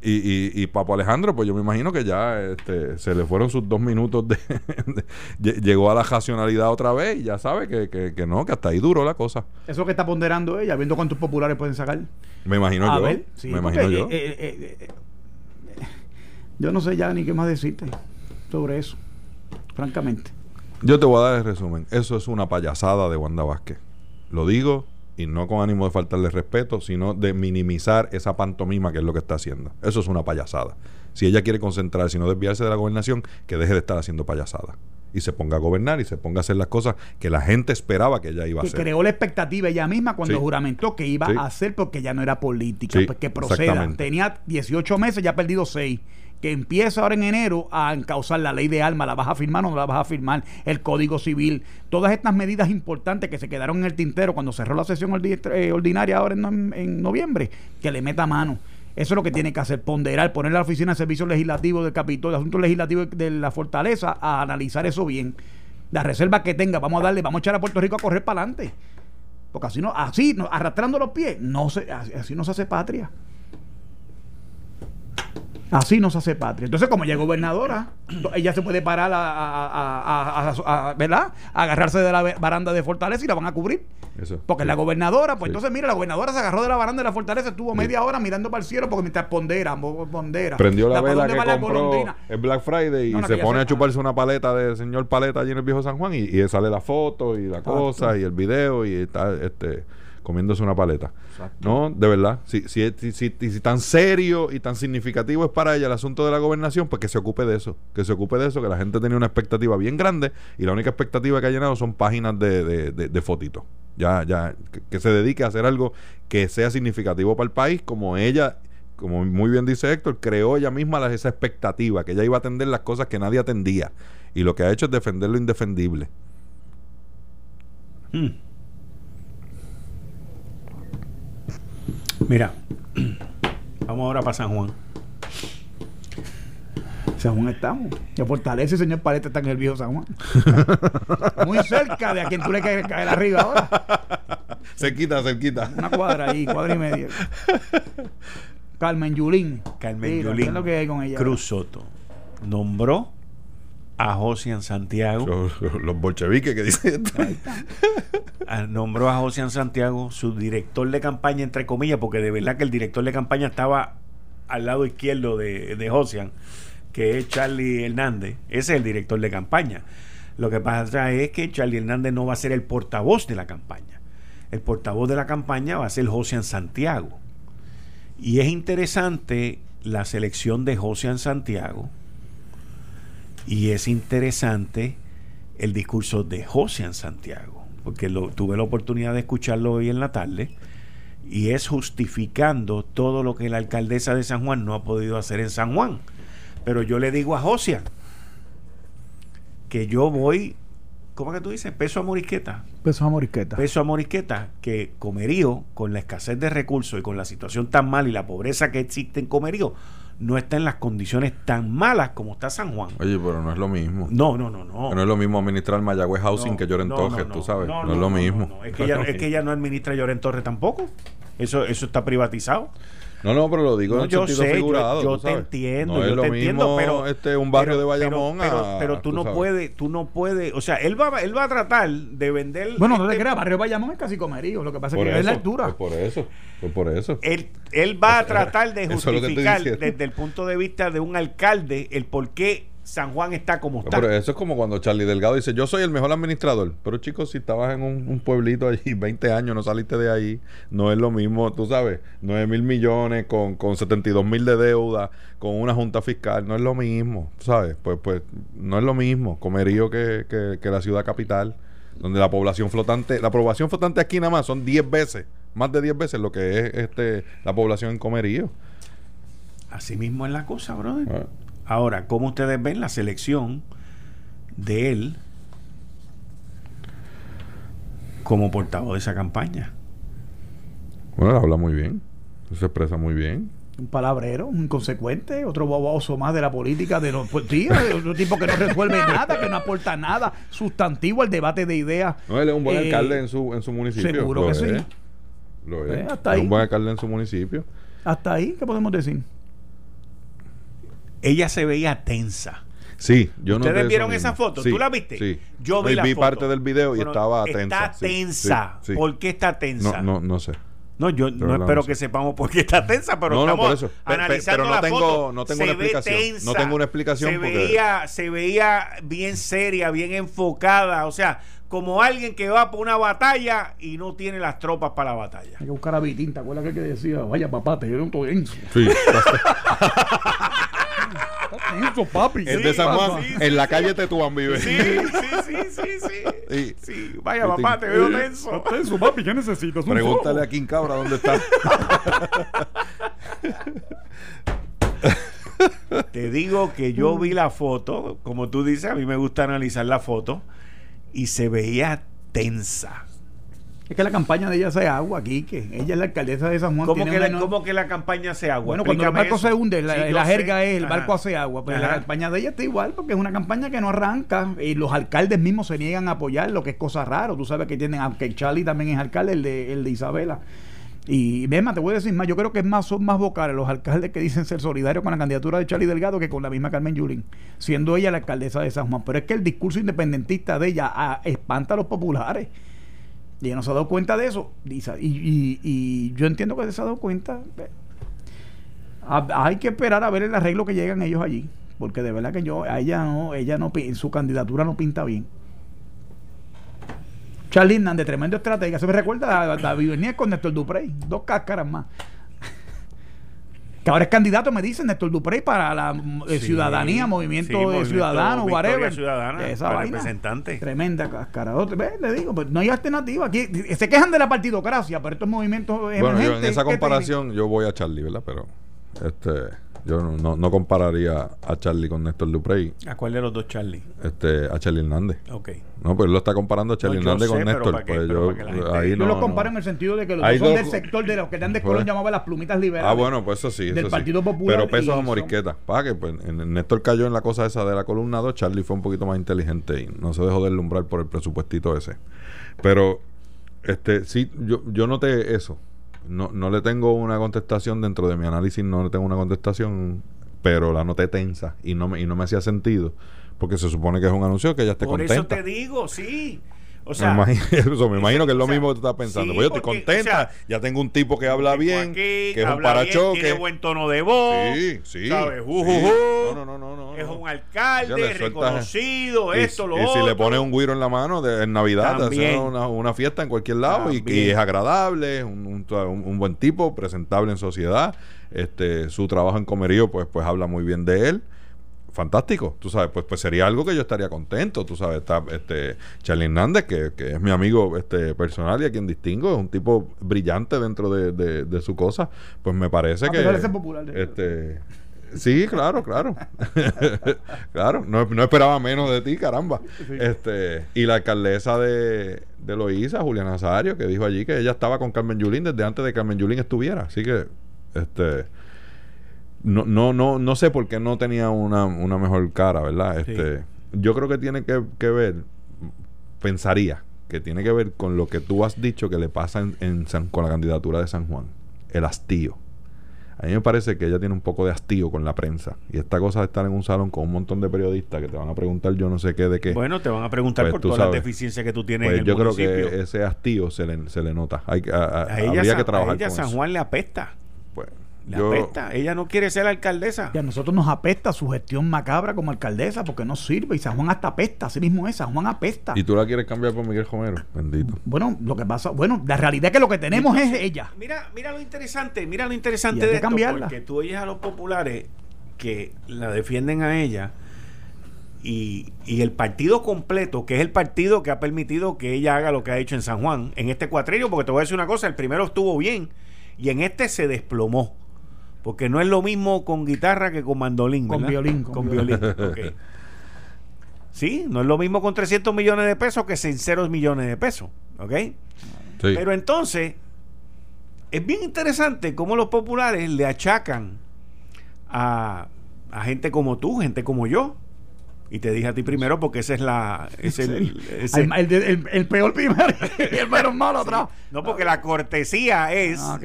Y, y, y, Papo Alejandro, pues yo me imagino que ya este, se le fueron sus dos minutos de, llegó a la racionalidad otra vez y ya sabe que, que, no, que hasta ahí duró la cosa. Eso que está ponderando ella, viendo cuántos populares pueden sacar. Me imagino yo. me imagino yo. Eh, eh, eh, yo no sé ya ni qué más decirte sobre eso, francamente. Yo te voy a dar el resumen. Eso es una payasada de Wanda Vázquez. Lo digo y no con ánimo de faltarle respeto, sino de minimizar esa pantomima que es lo que está haciendo. Eso es una payasada. Si ella quiere concentrarse y no desviarse de la gobernación, que deje de estar haciendo payasada y se ponga a gobernar y se ponga a hacer las cosas que la gente esperaba que ella iba a hacer. Que creó la expectativa ella misma cuando juramentó que iba a hacer porque ya no era política, pues que proceda. Tenía 18 meses, ya ha perdido 6 que empieza ahora en enero a encauzar la ley de alma, ¿la vas a firmar o no la vas a firmar? El Código Civil, todas estas medidas importantes que se quedaron en el tintero cuando cerró la sesión eh, ordinaria ahora en, noviembre, que le meta mano. Eso es lo que tiene que hacer, ponderar, poner la Oficina de Servicios Legislativos del Capitolio, de Asuntos Legislativos de la Fortaleza a analizar eso bien. La reserva que tenga, vamos a darle, vamos a echar a Puerto Rico a correr para adelante. Porque así no, así, arrastrando los pies, no se, así no se hace patria. Así no se hace patria. Entonces, como ella es gobernadora, ella se puede parar a, ¿verdad? agarrarse de la baranda de Fortaleza y la van a cubrir. porque es la gobernadora, pues entonces, mira, la gobernadora se agarró de la baranda de la Fortaleza, estuvo media hora mirando para el cielo porque mientras pondera, pondera. Prendió la, vela que compró el Black Friday y se pone a chuparse una paleta de señor paleta allí en el viejo San Juan y, y sale la foto y la cosa y el video y está este comiéndose una paleta. No, de verdad. Si, si, si, si, tan serio y tan significativo es para ella el asunto de la gobernación, pues que se ocupe de eso. Que se ocupe de eso, que la gente tenía una expectativa bien grande y la única expectativa que ha llenado son páginas de, de, fotitos. Ya, ya, que, se dedique a hacer algo que sea significativo para el país, como ella como muy bien dice Héctor, creó ella misma esa expectativa, que ella iba a atender las cosas que nadie atendía. Y lo que ha hecho es defender lo indefendible. Hmm. Mira, vamos ahora para San Juan. San Juan estamos. Ya Fortaleza y señor Paleta está en el viejo San Juan. Muy cerca de a quien tú le caes caer arriba ahora. Cerquita, cerquita. Una cuadra ahí, cuadra y media. Carmen Yulín. Carmen Yulín. ¿Qué es lo que hay con ella? Cruz Soto. Nombró a Josian Santiago. Los, bolcheviques que dicen. Ah, nombró a Josian Santiago su director de campaña, entre comillas, porque de verdad que el director de campaña estaba al lado izquierdo de, de Josian, que es Charlie Hernández. Ese es el director de campaña. Lo que pasa es que Charlie Hernández no va a ser el portavoz de la campaña. El portavoz de la campaña va a ser Josian Santiago. Y es interesante la selección de Josian Santiago y es interesante el discurso de José en Santiago, porque lo, tuve la oportunidad de escucharlo hoy en la tarde, y es justificando todo lo que la alcaldesa de San Juan no ha podido hacer en San Juan. Pero yo le digo a José que yo voy, ¿cómo que tú dices? Peso a morisqueta. Peso a morisqueta. Peso a morisqueta, que Comerío, con la escasez de recursos y con la situación tan mal y la pobreza que existe en Comerío, no está en las condiciones tan malas como está San Juan. Oye, pero no es lo mismo. No, no, no, no. No es lo mismo administrar Mayagüez Housing que Lloren Torres, tú sabes. No, es lo mismo. Es, que ella, es que ella no administra Lloren Torres tampoco. Eso, eso está privatizado. No, no, pero lo digo en yo sentido figurado. Yo, te entiendo, no yo te entiendo, pero este un barrio de Bayamón pero, pero, tú, no puedes, tú no puedes, o sea, él va, él va a tratar de vender. Bueno, no te creas, barrio de Bayamón es casi comerío, lo que pasa es que es la altura. Pues por eso, pues por eso. Él, él va a tratar de justificar desde el punto de vista de un alcalde el por qué San Juan está como está. Pero eso es como cuando Charlie Delgado dice, yo soy el mejor administrador. Pero chicos, si estabas en un, pueblito allí 20 años, no saliste de ahí, no es lo mismo, tú sabes, 9 mil millones con, con 72 mil de deuda, con una junta fiscal, no es lo mismo, ¿sabes? Pues, pues no es lo mismo comerío que, que, la ciudad capital, donde la población flotante, la población flotante aquí nada más son 10 veces, más de 10 veces lo que es este la población en comerío. Así mismo es la cosa, brother. Ah. Ahora, ¿cómo ustedes ven la selección de él como portavoz de esa campaña? Bueno, habla muy bien, se expresa muy bien. Un palabrero, un inconsecuente, otro boboso más de la política, de los pues, otro tipo que no resuelve nada, que no aporta nada sustantivo al debate de ideas. No, él es un buen eh, alcalde en su, en su municipio. Seguro que sí. Lo es. Eh, es un buen alcalde en su municipio. Hasta ahí, ¿qué podemos decir? Ella se veía tensa. Sí, yo ¿Ustedes vieron esa foto? ¿Tú la viste? Sí. Yo vi, vi parte del video y estaba tensa. Está tensa. ¿Por qué está tensa? No, no, no sé. No, yo no espero que sepamos por qué está tensa, pero no, estamos no, analizando pero no la tengo, foto. no tengo una explicación. Tensa, no tengo una explicación. Se veía, se veía bien seria, bien enfocada, o sea, como alguien que va por una batalla y no tiene las tropas para la batalla. Hay que buscar a Vitín, ¿te acuerdas que decía? Vaya papá, te dieron todo denso. Sí. Papi. Es de San Juan. en la calle Tetuán vive. Sí, sí, sí, sí, sí. Vaya, papá, te veo tenso. Tenso, papi, ¿qué necesitas? Pregúntale a King Cabra dónde está. te digo que yo vi la foto, como tú dices, a mí me gusta analizar la foto, y se veía tensa es que la campaña de ella se agua aquí, que ella es la alcaldesa de San Juan. ¿Cómo, que, la, ¿cómo que la campaña se agua? Bueno, cuando el barco se hunde, la, jerga es el barco hace agua. Pues la campaña de ella está igual, porque es una campaña que no arranca y los alcaldes mismos se niegan a apoyar, lo que es cosa raro. Tú sabes que tienen, aunque Charlie también es alcalde, el de, el de Isabela. Y Bema, te voy a decir más, yo creo que es más, son más vocales los alcaldes que dicen ser solidarios con la candidatura de Charlie Delgado que con la misma Carmen Yulín, siendo ella la alcaldesa de San Juan. Pero es que el discurso independentista de ella ah, espanta a los populares. Y ella no se ha dado cuenta de eso. Y, y, yo entiendo que se ha dado cuenta. Hay que esperar a ver el arreglo que llegan ellos allí. Porque de verdad que yo, a ella no, ella no, su candidatura no pinta bien. Charlie Hernández, tremendo estratega. Se me recuerda a David Bernier con Néstor Duprey. Dos cáscaras más ahora es candidato, me dicen, Néstor Duprey para la eh, ciudadanía, movimiento, de ciudadano, whatever. Ciudadana, esa vaina. representante. Tremenda cascara. Le digo, pues no hay alternativa. Aquí se quejan de la partidocracia, pero estos movimientos Bueno, yo en esa comparación yo voy a Charlie, ¿verdad? Pero este yo no, no, compararía a Charlie con Néstor Duprey. ¿A cuál de los dos Charlie? Este, a Charlie Hernández. Ok. No, pues él lo está comparando a Charlie Hernández con Néstor. Pues yo, ahí no, lo comparo en el sentido de que los dos son del sector de los que Dan de Colón llamaba las plumitas liberales. Ah, bueno, pues eso sí. Del Partido Popular. Pero pesos a moriqueta. Para que pues, Néstor cayó en la cosa esa de la columna 2. Charlie fue un poquito más inteligente y no se dejó deslumbrar por el presupuestito ese. Pero, este, sí, yo, yo noté eso. No, no le tengo una contestación dentro de mi análisis, no le tengo una contestación pero la noté tensa y no me, y no me hacía sentido porque se supone que es un anuncio que ella esté contenta. Por eso te digo, sí. O sea, me imagino, me imagino que es lo mismo que tú estás pensando. pues yo estoy contenta, ya tengo un tipo que habla bien, que es un parachoque. tiene buen tono de voz. Sí, sí. ¿sabes? No, no, no, no, Es un alcalde reconocido, esto, lo otro. Y si le pone un guiro en la mano de, en Navidad, hace una, una, fiesta en cualquier lado y, y, es agradable, un, un, un, buen tipo, presentable en sociedad. Este, su trabajo en comerío, pues, pues habla muy bien de él fantástico, tú sabes, pues, pues sería algo que yo estaría contento, tú sabes, está este Charlie Hernández, que, que es mi amigo este personal y a quien distingo, es un tipo brillante dentro de, de, su cosa, pues me parece ah, que... popular, este, Sí, claro, claro. claro, no, no, esperaba menos de ti, caramba. Este, y la alcaldesa de, de Loíza, Juliana Nazario, que dijo allí que ella estaba con Carmen Yulín desde antes de que Carmen Yulín estuviera. Así que, este, no, no, no, no sé por qué no tenía una, una mejor cara, ¿verdad? Este, Yo creo que tiene que, ver, pensaría que tiene que ver con lo que tú has dicho que le pasa en, con la candidatura de San Juan, el hastío. A mí me parece que ella tiene un poco de hastío con la prensa. Y esta cosa de estar en un salón con un montón de periodistas que te van a preguntar yo no sé qué de qué. Bueno, te van a preguntar pues por todas las deficiencias que tú tienes pues en el yo creo que ese hastío se le, se le nota. Hay, a, ella, que trabajar a ella San Juan le apesta. Le apesta. Ella no quiere ser alcaldesa. Y a nosotros nos apesta su gestión macabra como alcaldesa porque no sirve. Y San Juan hasta apesta. Así mismo es. San Juan apesta. ¿Y tú la quieres cambiar por Miguel Romero? Bendito. Bueno, lo que pasa. Bueno, la realidad es que lo que tenemos es ella. Mira, mira lo interesante. Mira lo interesante de esto. Porque tú oyes a los populares que la defienden a ella. Y, y, el partido completo, que es el partido que ha permitido que ella haga lo que ha hecho en San Juan, en este cuatrillo, porque te voy a decir una cosa, el primero estuvo bien y en este se desplomó. Porque no es lo mismo con guitarra que con mandolín. Con violín. Con, violín. Sí, no es lo mismo con 300 millones de pesos que 0 millones de pesos. ¿Ok? Pero entonces, es bien interesante cómo los populares le achacan a, a gente como tú, gente como yo, y te dije a ti primero porque ese es la. Es el, el, peor primero y el menos malo atrás. No, porque la cortesía es ah,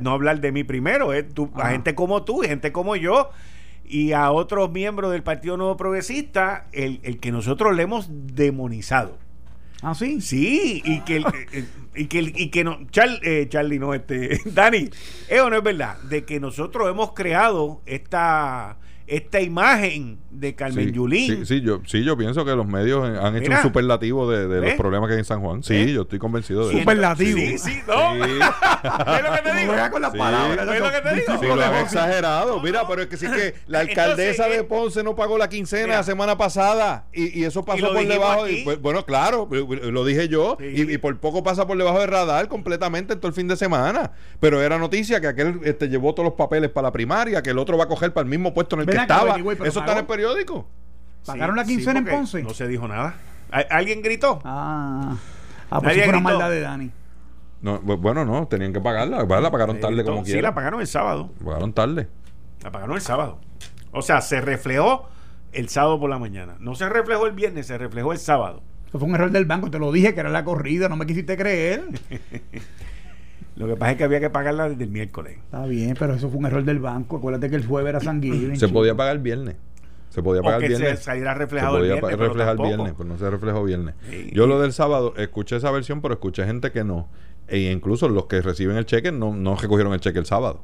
no, hablar de mí primero, es tú, a gente como tú, gente como yo y a otros miembros del Partido Nuevo Progresista, el, que nosotros le hemos demonizado. Ah, sí. Sí, y que, y que, y que no. Eh, Charlie, no, este. Dani, eso no es verdad. De que nosotros hemos creado esta esta imagen de Carmen Yulín. Sí, sí, yo, sí, yo pienso que los medios han hecho un superlativo de, los problemas que hay en San Juan. Sí, yo estoy convencido de eso. Superlativo. Sí, sí, no. Sí. ¿Qué lo que te digo? con las palabras. ¿Qué es lo que te digo? Sí, lo han exagerado. Mira, pero es que sí que la alcaldesa de Ponce no pagó la quincena la semana pasada y, y eso pasó por debajo. Pues, bueno, claro, lo dije yo y, por poco pasa por debajo del radar completamente todo el fin de semana. Pero era noticia que aquel este, llevó todos los papeles para la primaria, que el otro va a coger para el mismo puesto en el que estaba. Eso está en el periódico. ¿Pagaron la quincena en Ponce? No se dijo nada. ¿Alguien gritó? Ah, ah pues fue una maldad de Dani. No, bueno, no, tenían que pagarla. La pagaron tarde como quiera. Sí, la pagaron el sábado. Pagaron tarde. La pagaron el sábado. O sea, se reflejó el sábado por la mañana. No se reflejó el viernes, se reflejó el sábado. Eso fue un error del banco, te lo dije que era la corrida, no me quisiste creer. Lo que pasa es que había que pagarla desde el miércoles. Está bien, pero eso fue un error del banco. Acuérdate que el jueves era sanguíneo. Se podía pagar el viernes. Se podía pagar el viernes. Se saliera reflejado se podía el viernes, reflejar el viernes, pero no se reflejó viernes. Yo lo del sábado escuché esa versión, pero escuché gente que no. E incluso los que reciben el cheque no, no recogieron el cheque el sábado.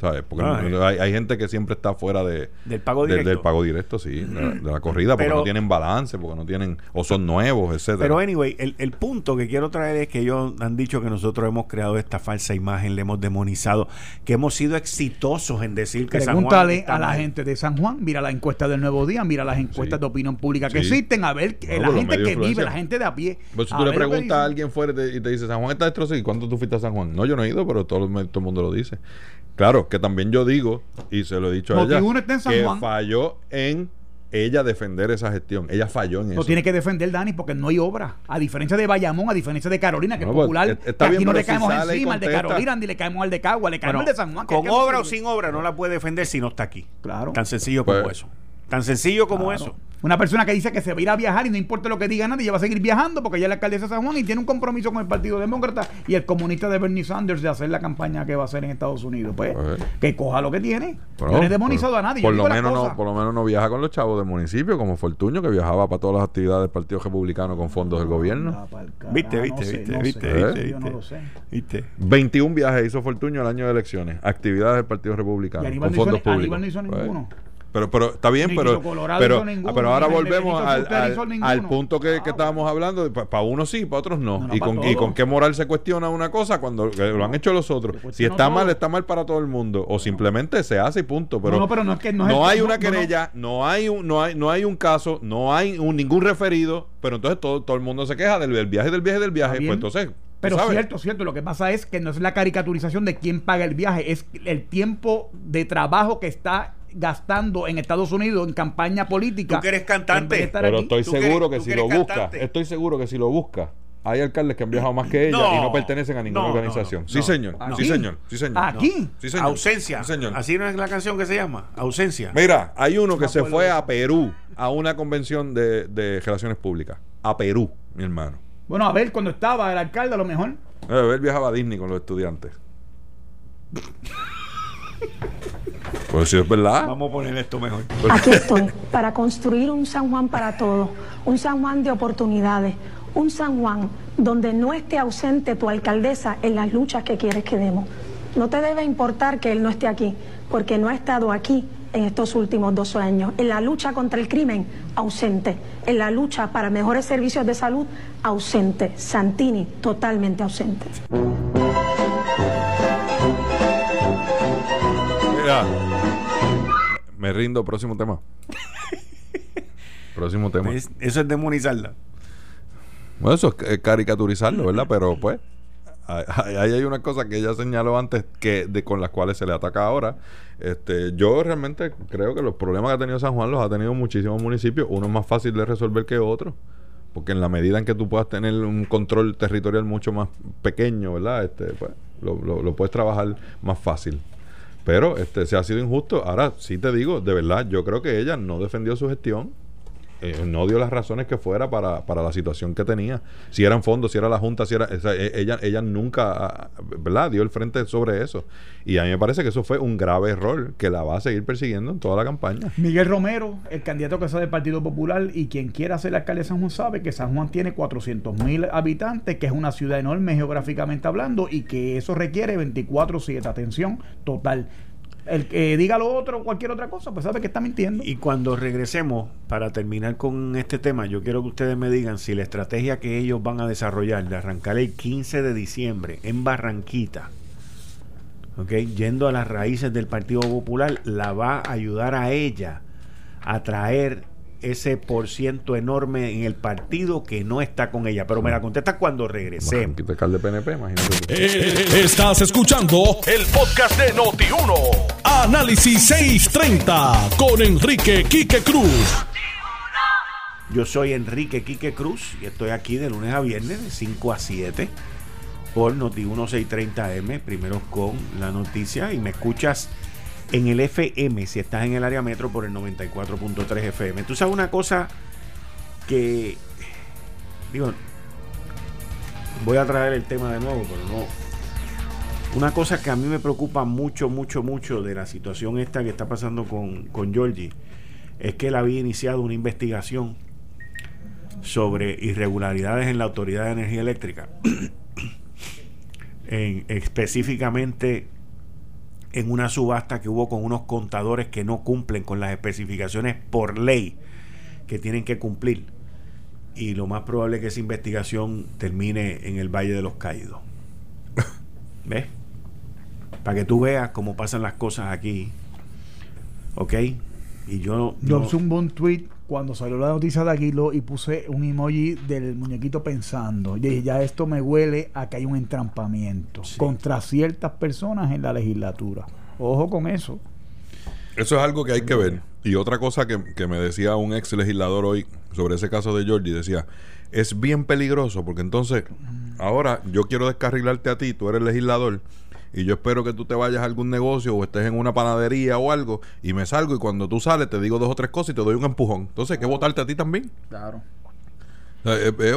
¿Sabes? Porque ah, hay, gente que siempre está fuera de, del pago directo. del pago directo, sí, de, la, corrida, porque no tienen balance, porque no tienen, o son nuevos, etcétera. Pero anyway, el, el, punto que quiero traer es que ellos han dicho que nosotros hemos creado esta falsa imagen, le hemos demonizado, que hemos sido exitosos en decir que Pregúntale San Juan a la gente de San Juan, mira la encuesta del Nuevo Día, mira las encuestas de opinión pública que existen, a ver la gente que vive, la gente de a pie. Pues si tú le preguntas a alguien fuera y te dice San Juan está destrozado, ¿y cuánto tú fuiste a San Juan? No, yo no he ido, pero todo, todo el mundo lo dice. Claro, que también yo digo, y se lo he dicho a ella, que falló en ella defender esa gestión. Ella falló en eso. Lo tiene que defender Dani porque no hay obra. A diferencia de Bayamón, a diferencia de Carolina, que es pues, popular, aquí no le caemos encima al de Carolina, ni le caemos al de Cagua, le caemos al de San Juan. Con obra o sin obra no la puede defender si no está aquí. Claro. Tan sencillo como pues, eso. Tan sencillo como eso. Una persona que dice que se va a ir a viajar y no importa lo que diga nadie, ella va a seguir viajando porque ella es la alcaldesa de San Juan y tiene un compromiso con el Partido Demócrata y el comunista de Bernie Sanders de hacer la campaña que va a hacer en Estados Unidos. Pues, que coja lo que tiene. no es demonizado a nadie. Por lo, menos no, por lo menos no viaja con los chavos del municipio, como Fortuño, que viajaba para todas las actividades del Partido Republicano con fondos del gobierno. ¿Viste, viste, viste, viste, Yo no lo sé. ¿Viste? 21 viajes hizo Fortuño el año de elecciones, actividades del Partido Republicano, con fondos públicos. no hizo ninguno. Pero, pero está bien, pero, pero, pero ahora volvemos al, al, punto que, que, estábamos hablando. Para unos sí, para otros no. y, con, y con qué moral se cuestiona una cosa cuando lo han hecho los otros. Si está mal, está mal para todo el mundo. O simplemente se hace y punto. Pero no, pero no, es que no, no hay una querella, no, hay un, no, hay, no hay un caso, no hay un, ningún referido. Pero entonces todo, todo el mundo se queja del, del viaje, del viaje, del viaje. Pues entonces pero cierto, cierto, lo que pasa es que no es la caricaturización de quién paga el viaje, es el tiempo de trabajo que está gastando en Estados Unidos en campaña política. Tú que eres cantante. Pero estoy seguro que si lo busca, estoy seguro que si lo busca, hay alcaldes que han viajado más que ella y no pertenecen a ninguna organización. sí, señor. Sí, señor. Sí, señor. Aquí. Sí, señor. Ausencia. señor. Así no es la canción que se llama. Ausencia. Mira, hay uno que se fue a Perú a una convención de, de relaciones públicas. A Perú, mi hermano. Bueno, a ver, cuando estaba el alcalde, a lo mejor. A ver, viajaba a Disney con los estudiantes. Pues si es verdad. Vamos a poner esto mejor. Aquí estoy, para construir un San Juan para todos, un San Juan de oportunidades, un San Juan donde no esté ausente tu alcaldesa en las luchas que quieres que demos. No te debe importar que él no esté aquí, porque no ha estado aquí en estos últimos dos años. En la lucha contra el crimen, ausente. En la lucha para mejores servicios de salud, ausente. Santini, totalmente ausente. Me rindo, próximo tema. próximo tema. eso es demonizarla. Bueno, eso es caricaturizarlo, ¿verdad? Pero pues, ahí hay una cosa que ella señaló antes que de con las cuales se le ataca ahora. Este, yo realmente creo que los problemas que ha tenido San Juan los ha tenido muchísimos municipios. Uno es más fácil de resolver que otro. Porque en la medida en que tú puedas tener un control territorial mucho más pequeño, ¿verdad? Este, pues, lo, lo puedes trabajar más fácil. Pero este, se ha sido injusto. Ahora, sí te digo, de verdad, yo creo que ella no defendió su gestión. Eh, no dio las razones que fuera para, para, la situación que tenía. Si eran fondos, si era la Junta, si era. E, ella, ella nunca ah, ¿verdad? dio el frente sobre eso. Y a mí me parece que eso fue un grave error que la va a seguir persiguiendo en toda la campaña. Miguel Romero, el candidato que sale del Partido Popular y quien quiera ser alcalde de San Juan, sabe que San Juan tiene 400 mil habitantes, que es una ciudad enorme geográficamente hablando y que eso requiere 24-7 atención total el que diga lo otro cualquier otra cosa, pues sabe que está mintiendo. Y cuando regresemos, para terminar con este tema, yo quiero que ustedes me digan si la estrategia que ellos van a desarrollar de arrancar el 15 de diciembre en Barranquita, ¿ok? yendo a las raíces del Partido Popular, la va a ayudar a ella a traer ese por ciento enorme en el partido que no está con ella. Pero me la contesta cuando regresemos. Eh, estás escuchando el podcast de Noti1. Análisis 630 con Enrique Quique Cruz. Yo soy Enrique Quique Cruz y estoy aquí de lunes a viernes de 5 a 7 por Noti1 630M, primero con la noticia y me escuchas en el FM, si estás en el área metro, por el 94.3 FM. Tú sabes una cosa que, digo, voy a traer el tema de nuevo, pero no. Una cosa que a mí me preocupa mucho, mucho, mucho de la situación esta que está pasando con, con Georgie, es que él había iniciado una investigación sobre irregularidades en la Autoridad de Energía Eléctrica. en, específicamente en una subasta que hubo con unos contadores que no cumplen con las especificaciones por ley que tienen que cumplir. Y lo más probable es que esa investigación termine en el Valle de los Caídos. ¿Ves? Para que tú veas cómo pasan las cosas aquí. ¿Ok? Y yo... Yo no, un buen tweet cuando salió la noticia de Aguilo y puse un emoji del muñequito pensando. Y dije, ya esto me huele a que hay un entrampamiento contra ciertas personas en la legislatura. Ojo con eso. Eso es algo que hay que ver. Y otra cosa que, que me decía un ex legislador hoy sobre ese caso de Georgie, decía, es bien peligroso porque entonces ahora yo quiero descarrilarte a ti, tú eres legislador y yo espero que tú te vayas a algún negocio o estés en una panadería o algo y me salgo y cuando tú sales te digo dos o tres cosas y te doy un empujón. Entonces hay que votarte a ti también. Claro. Eh, eh,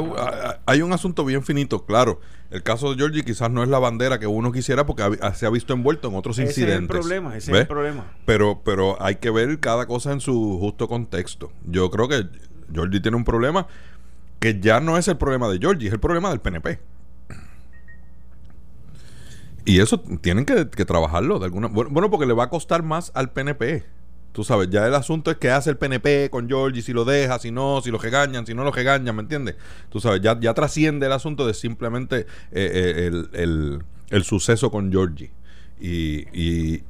hay un asunto bien finito, claro. El caso de Georgie quizás no es la bandera que uno quisiera porque se ha visto envuelto en otros incidentes. Ese es el problema, ese es el problema. Pero, pero hay que ver cada cosa en su justo contexto. Yo creo que Georgie tiene un problema que ya no es el problema de Georgie, es el problema del PNP. Y eso tienen que, trabajarlo de alguna bueno, porque le va a costar más al PNP. Tú sabes, ya el asunto es que hace el PNP con Georgie, si lo deja, si no, si lo regañan, si no lo regañan, ¿me entiendes? Tú sabes, ya, ya trasciende el asunto de simplemente eh, eh, el, el, el, suceso con Georgie. Y, y,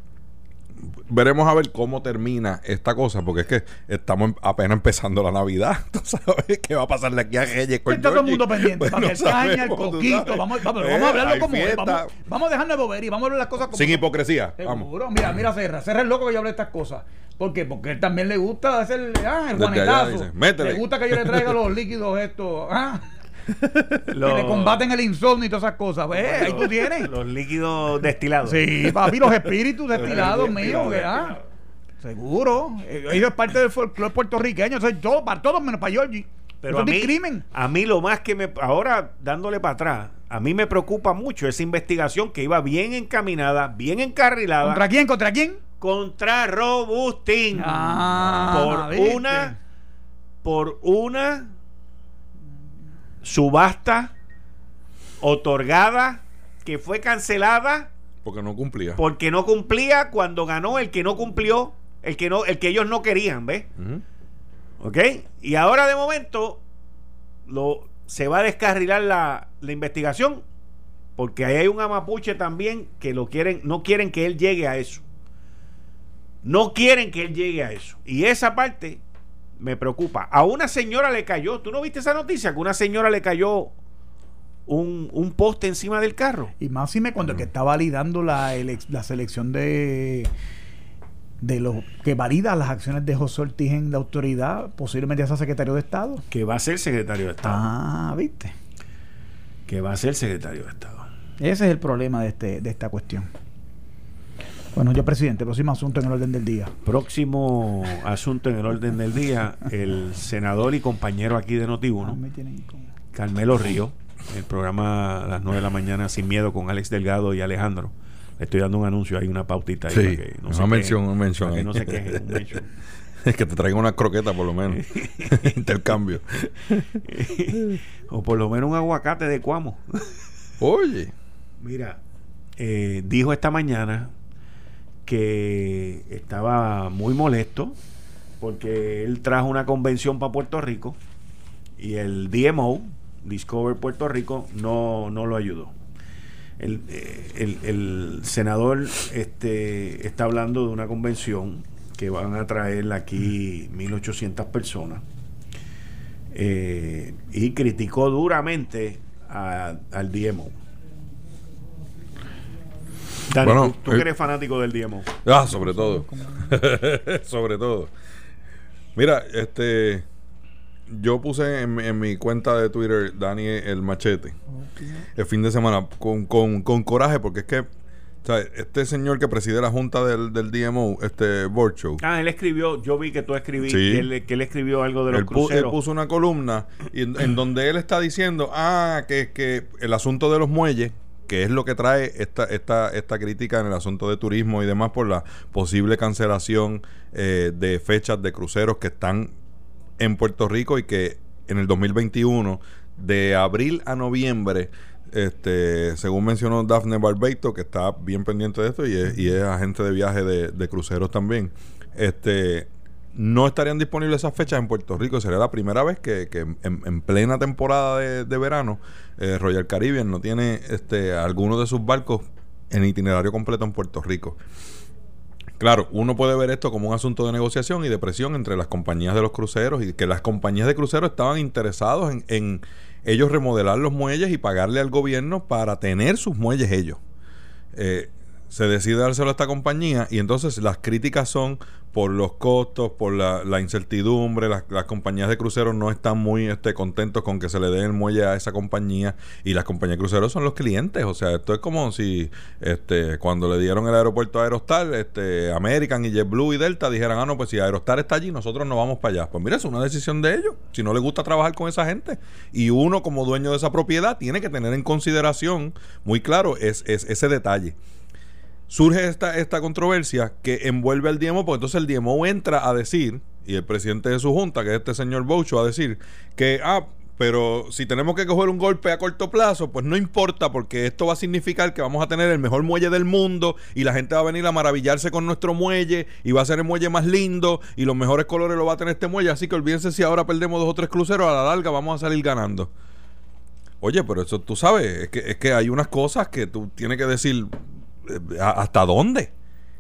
veremos a ver cómo termina esta cosa, porque es que estamos apenas empezando la Navidad. ¿Tú sabes qué va a pasarle aquí a Reyes con Está todo el mundo pendiente. para el caña, el coquito. Vamos, vamos, vamos, a hablarlo como es. Vamos, vamos, a dejarnos de bobería. Vamos a hablar las cosas como Sin hipocresía. Seguro. Mira, mira, Serra. Serra es loco que yo hable estas cosas. ¿Por qué? Porque él también le gusta hacer ah, el guanetazo. le gusta que yo le traiga los líquidos estos. ¿ah? que le combaten el insomnio y todas esas cosas. ¿Ves? Ahí tú tienes. Los líquidos destilados. Sí, papi, los espíritus destilados míos. ¿verdad? Seguro. Ellos es parte del folclore puertorriqueño. O todo, para todos menos para Georgie. Pero a mí, crimen. a mí lo más que me... Ahora, dándole para atrás, a mí me preocupa mucho esa investigación que iba bien encaminada, bien encarrilada. ¿Contra quién? ¿Contra quién? Contra Robustín. Ah, por una... Por una subasta otorgada que fue cancelada porque no cumplía. Porque no cumplía cuando ganó el que no cumplió, el que no el que ellos no querían, ¿ves? ¿Ok? Y ahora de momento lo se va a descarrilar la, la investigación porque ahí hay un amapuche también que lo quieren no quieren que él llegue a eso. No quieren que él llegue a eso. Y esa parte me preocupa. A una señora le cayó, ¿tú no viste esa noticia? Que una señora le cayó un, un poste encima del carro. Y más si me cuando que está validando la, la selección de de los que valida las acciones de José Ortiz en la autoridad, posiblemente sea secretario de Estado. Que va a ser secretario de Estado. Ah, viste. Que va a ser secretario de Estado. Ese es el problema de, este, de esta cuestión. Bueno, yo presidente, próximo asunto en el orden del día. Próximo asunto en el orden del día, el senador y compañero aquí de Notiuno, Carmelo Río, el programa a las 9 de la mañana Sin Miedo con Alex Delgado y Alejandro. Le estoy dando un anuncio, hay una pautita ahí. Sí, no una mención, una mención. Que no se queje, un mention. Es que te traiga una croqueta por lo menos. Intercambio. o por lo menos un aguacate de cuamo. Oye. Mira, eh, dijo esta mañana que estaba muy molesto porque él trajo una convención para Puerto Rico y el DMO, Discover Puerto Rico, no, no lo ayudó. El, eh, el, senador este, está hablando de una convención que van a traer aquí 1.800 personas eh, y criticó duramente al DMO. Dani, tú, eh, eres fanático del DMO. Ah, sobre todo. sobre todo. Mira, este yo puse en, mi cuenta de Twitter, Dani, el machete. El fin de semana, con, con, coraje, porque es que este señor que preside la junta del, del DMO, este Borcho. Ah, él escribió, yo vi que tú escribiste, que, él, escribió algo de los él cruceros. Él puso una columna en, donde él está diciendo, ah, que, que el asunto de los muelles, que es lo que trae esta, esta, esta crítica en el asunto de turismo y demás por la posible cancelación eh, de fechas de cruceros que están en Puerto Rico y que en el 2021, de abril a noviembre, este, según mencionó Daphne Barbeito, que está bien pendiente de esto y es, y es agente de viaje de, cruceros también, este, no estarían disponibles esas fechas en Puerto Rico. Sería la primera vez que, en, plena temporada de, verano eh, Royal Caribbean no tiene este, alguno de sus barcos en itinerario completo en Puerto Rico. Claro, uno puede ver esto como un asunto de negociación y de presión entre las compañías de los cruceros y que las compañías de cruceros estaban interesados en, ellos remodelar los muelles y pagarle al gobierno para tener sus muelles ellos. Eh, se decide dárselo a esta compañía y entonces las críticas son por los costos, por la, incertidumbre, las, compañías de cruceros no están muy este, contentos con que se le dé el muelle a esa compañía y las compañías de cruceros son los clientes, o sea, esto es como si este, cuando le dieron el aeropuerto a Aerostar, este, American y JetBlue y Delta dijeran, ah, no, pues si Aerostar está allí, nosotros no vamos para allá. Pues mira, es una decisión de ellos, si no les gusta trabajar con esa gente y uno como dueño de esa propiedad tiene que tener en consideración muy claro es, es ese detalle surge esta, esta controversia que envuelve al DMO, porque entonces el DMO entra a decir, y el presidente de su junta, que es este señor Boucho, a decir que, ah, pero si tenemos que coger un golpe a corto plazo, pues no importa, porque esto va a significar que vamos a tener el mejor muelle del mundo y la gente va a venir a maravillarse con nuestro muelle y va a ser el muelle más lindo y los mejores colores lo va a tener este muelle. Así que olvídense si ahora perdemos dos o tres cruceros, a la larga vamos a salir ganando. Oye, pero eso tú sabes, es que, es que hay unas cosas que tú tienes que decir, ¿hasta dónde?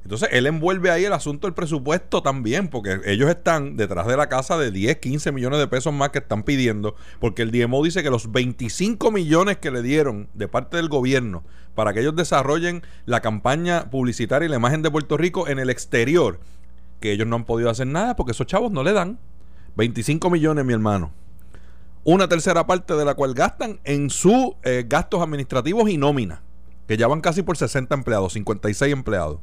Entonces él envuelve ahí el asunto del presupuesto también, porque ellos están detrás de la casa de 10, 15 millones de pesos más que están pidiendo, porque el DMO dice que los 25 millones que le dieron de parte del gobierno para que ellos desarrollen la campaña publicitaria y la imagen de Puerto Rico en el exterior, que ellos no han podido hacer nada porque esos chavos no le dan. 25 millones, mi hermano. Una tercera parte de la cual gastan en sus eh, gastos administrativos y nómina que ya van casi por 60 empleados, 56 empleados.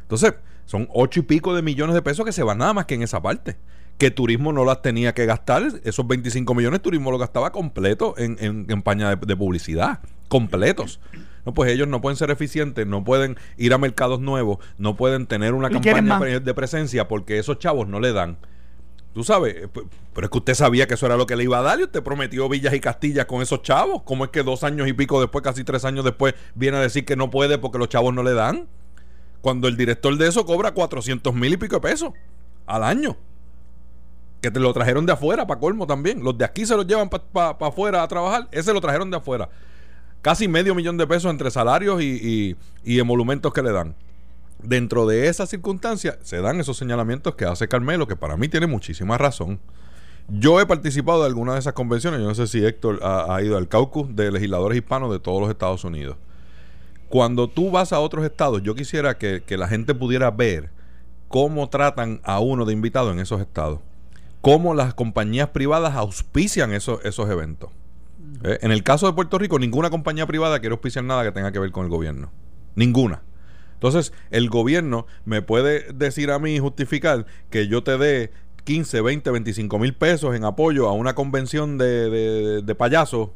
Entonces, son 8 y pico de millones de pesos que se van nada más que en esa parte. Que turismo no las tenía que gastar, esos 25 millones, turismo lo gastaba completo en, en campaña de, publicidad, completos. No, pues ellos no pueden ser eficientes, no pueden ir a mercados nuevos, no pueden tener una campaña de presencia porque esos chavos no le dan. Tú sabes, eh, pero es que usted sabía que eso era lo que le iba a dar y usted prometió villas y castillas con esos chavos. ¿Cómo es que dos años y pico después, casi tres años después, viene a decir que no puede porque los chavos no le dan? Cuando el director de eso cobra 400 mil y pico de pesos al año. Que te lo trajeron de afuera, para colmo también. Los de aquí se los llevan para afuera a trabajar. Ese lo trajeron de afuera. Casi medio millón de pesos entre salarios y, y emolumentos que le dan dentro de esa circunstancia se dan esos señalamientos que hace Carmelo, que para mí tiene muchísima razón. Yo he participado de alguna de esas convenciones, yo no sé si Héctor ha, ido al caucus de legisladores hispanos de todos los Estados Unidos. Cuando tú vas a otros estados, yo quisiera que, la gente pudiera ver cómo tratan a uno de invitado en esos estados, cómo las compañías privadas auspician esos, esos eventos. Eh, en el caso de Puerto Rico, ninguna compañía privada quiere auspiciar nada que tenga que ver con el gobierno. Ninguna. Entonces, el gobierno me puede decir a mí, justificar, que yo te dé 15, 20, 25 mil pesos en apoyo a una convención de, de, payasos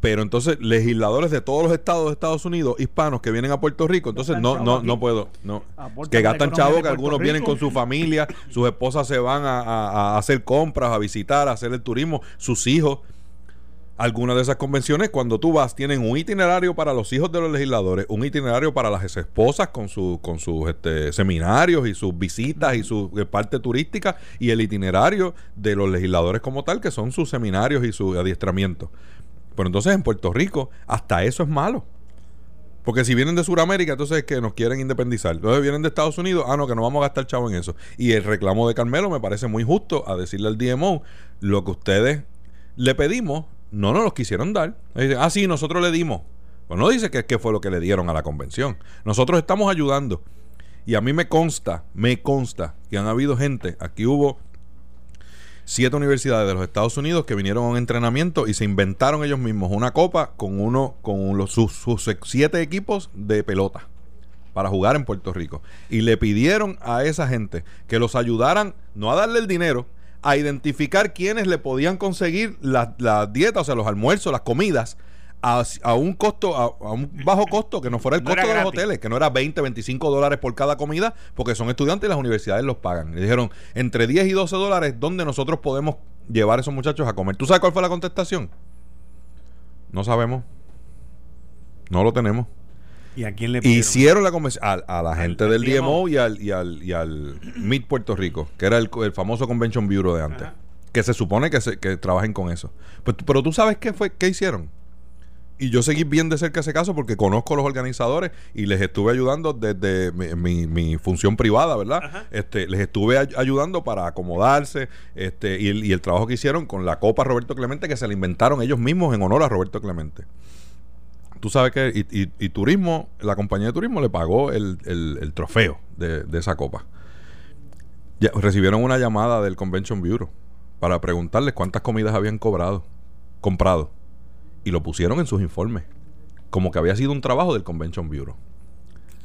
pero entonces legisladores de todos los estados de Estados Unidos hispanos que vienen a Puerto Rico, entonces no no no puedo, no. Que gastan chavos que algunos vienen con su familia, sus esposas se van a, a, hacer compras, a visitar, a hacer el turismo, sus hijos. Algunas de esas convenciones, cuando tú vas, tienen un itinerario para los hijos de los legisladores, un itinerario para las esposas con, su, con sus este, seminarios y sus visitas y su eh, parte turística, y el itinerario de los legisladores como tal, que son sus seminarios y su adiestramiento. Pero entonces en Puerto Rico, hasta eso es malo. Porque si vienen de Sudamérica, entonces es que nos quieren independizar. Entonces vienen de Estados Unidos, ah, no, que no vamos a gastar chavo en eso. Y el reclamo de Carmelo me parece muy justo a decirle al DMO lo que ustedes le pedimos, no nos los quisieron dar. Ah, sí, nosotros le dimos. Pues no dice que, fue lo que le dieron a la convención. Nosotros estamos ayudando. Y a mí me consta, me consta que han habido gente, aquí hubo siete universidades de los Estados Unidos que vinieron a un entrenamiento y se inventaron ellos mismos una copa con uno con los, sus, siete equipos de pelota para jugar en Puerto Rico. Y le pidieron a esa gente que los ayudaran, no a darle el dinero, a identificar quiénes le podían conseguir las la dietas, o sea, los almuerzos, las comidas, a, un costo, a, un bajo costo, que no fuera el costo de los hoteles, que no era 20, 25 dólares por cada comida, porque son estudiantes y las universidades los pagan. Le dijeron, entre 10 y 12 dólares, ¿dónde nosotros podemos llevar a esos muchachos a comer? ¿Tú sabes cuál fue la contestación? No sabemos. No lo tenemos. ¿Y a quién le Hicieron la convención a, la gente del DMO y al, y al, y al MIT Puerto Rico, que era el, famoso Convention Bureau de antes. Que se supone que, se, que trabajen con eso. Pues, pero tú sabes qué fue, qué hicieron y yo seguí bien de cerca ese caso porque conozco a los organizadores y les estuve ayudando desde mi, función privada, ¿verdad? Este, les estuve ayudando para acomodarse este, y el, y el trabajo que hicieron con la Copa Roberto Clemente que se la inventaron ellos mismos en honor a Roberto Clemente. Tú sabes que, y, y, turismo, la compañía de turismo le pagó el, el, trofeo de, de, esa copa. Ya, recibieron una llamada del Convention Bureau para preguntarles cuántas comidas habían cobrado, comprado y lo pusieron en sus informes, como que había sido un trabajo del Convention Bureau.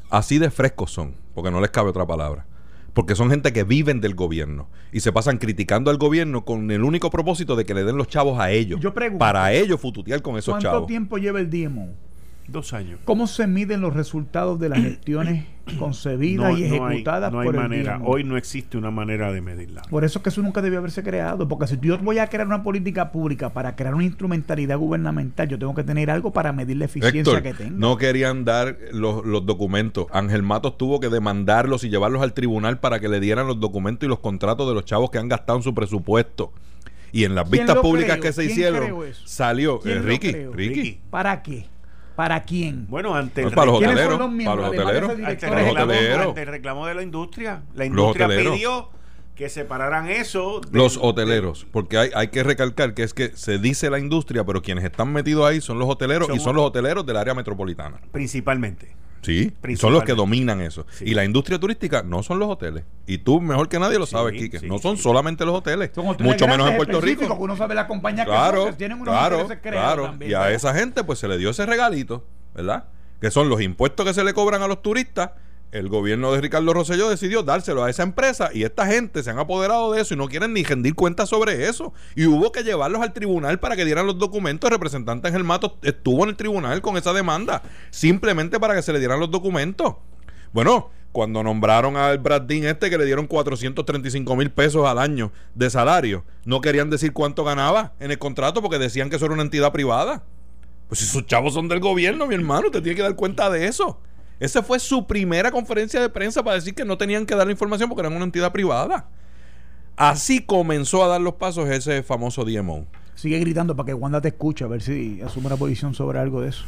Así de frescos son, porque no les cabe otra palabra. Porque son gente que viven del gobierno y se pasan criticando al gobierno con el único propósito de que le den los chavos a ellos. Yo pregunto, para ellos fututear con esos chavos. ¿Cuánto tiempo lleva el DMO? Dos años. ¿Cómo se miden los resultados de las gestiones concebidas y ejecutadas no hay, manera. Hoy no existe una manera de medirla. Por eso es que eso nunca debió haberse creado. Porque si yo voy a crear una política pública para crear una instrumentalidad gubernamental, yo tengo que tener algo para medir la eficiencia que tengo. No querían dar los, los documentos. Ángel Matos tuvo que demandarlos y llevarlos al tribunal para que le dieran los documentos y los contratos de los chavos que han gastado en su presupuesto. Y en las vistas públicas que se hicieron, salió eh, Ricky, Ricky. ¿Para qué? ¿Para quién? Bueno, ante el, para los hoteleros. Para los hoteleros. Ante el reclamo de la industria. La industria pidió que separaran eso. Los hoteleros, porque hay, hay que recalcar que es que se dice la industria, pero quienes están metidos ahí son los hoteleros y son los hoteleros del área metropolitana. Principalmente. Sí, son los que dominan eso. Y la industria turística no son los hoteles. Y tú mejor que nadie lo sabes, Quique. no son solamente los hoteles. mucho menos en Puerto Rico. Uno sabe la compañía claro, que tienen unos claro, claro. y a esa gente pues se le dio ese regalito, ¿verdad? Que son los impuestos que se le cobran a los turistas el gobierno de Ricardo Rosselló decidió dárselo a esa empresa y esta gente se han apoderado de eso y no quieren ni rendir cuentas sobre eso. Y hubo que llevarlos al tribunal para que dieran los documentos. El representante Ángel Mato estuvo en el tribunal con esa demanda, simplemente para que se le dieran los documentos. Bueno, cuando nombraron al Brad este que le dieron 435 mil pesos al año de salario, no querían decir cuánto ganaba en el contrato porque decían que eso era una entidad privada. Pues sus chavos son del gobierno, mi hermano, te tiene que dar cuenta de eso. Esa fue su primera conferencia de prensa para decir que no tenían que dar la información porque eran una entidad privada. Así comenzó a dar los pasos ese famoso DMO. Sigue gritando para que Wanda te escuche, a ver si asume una posición sobre algo de eso.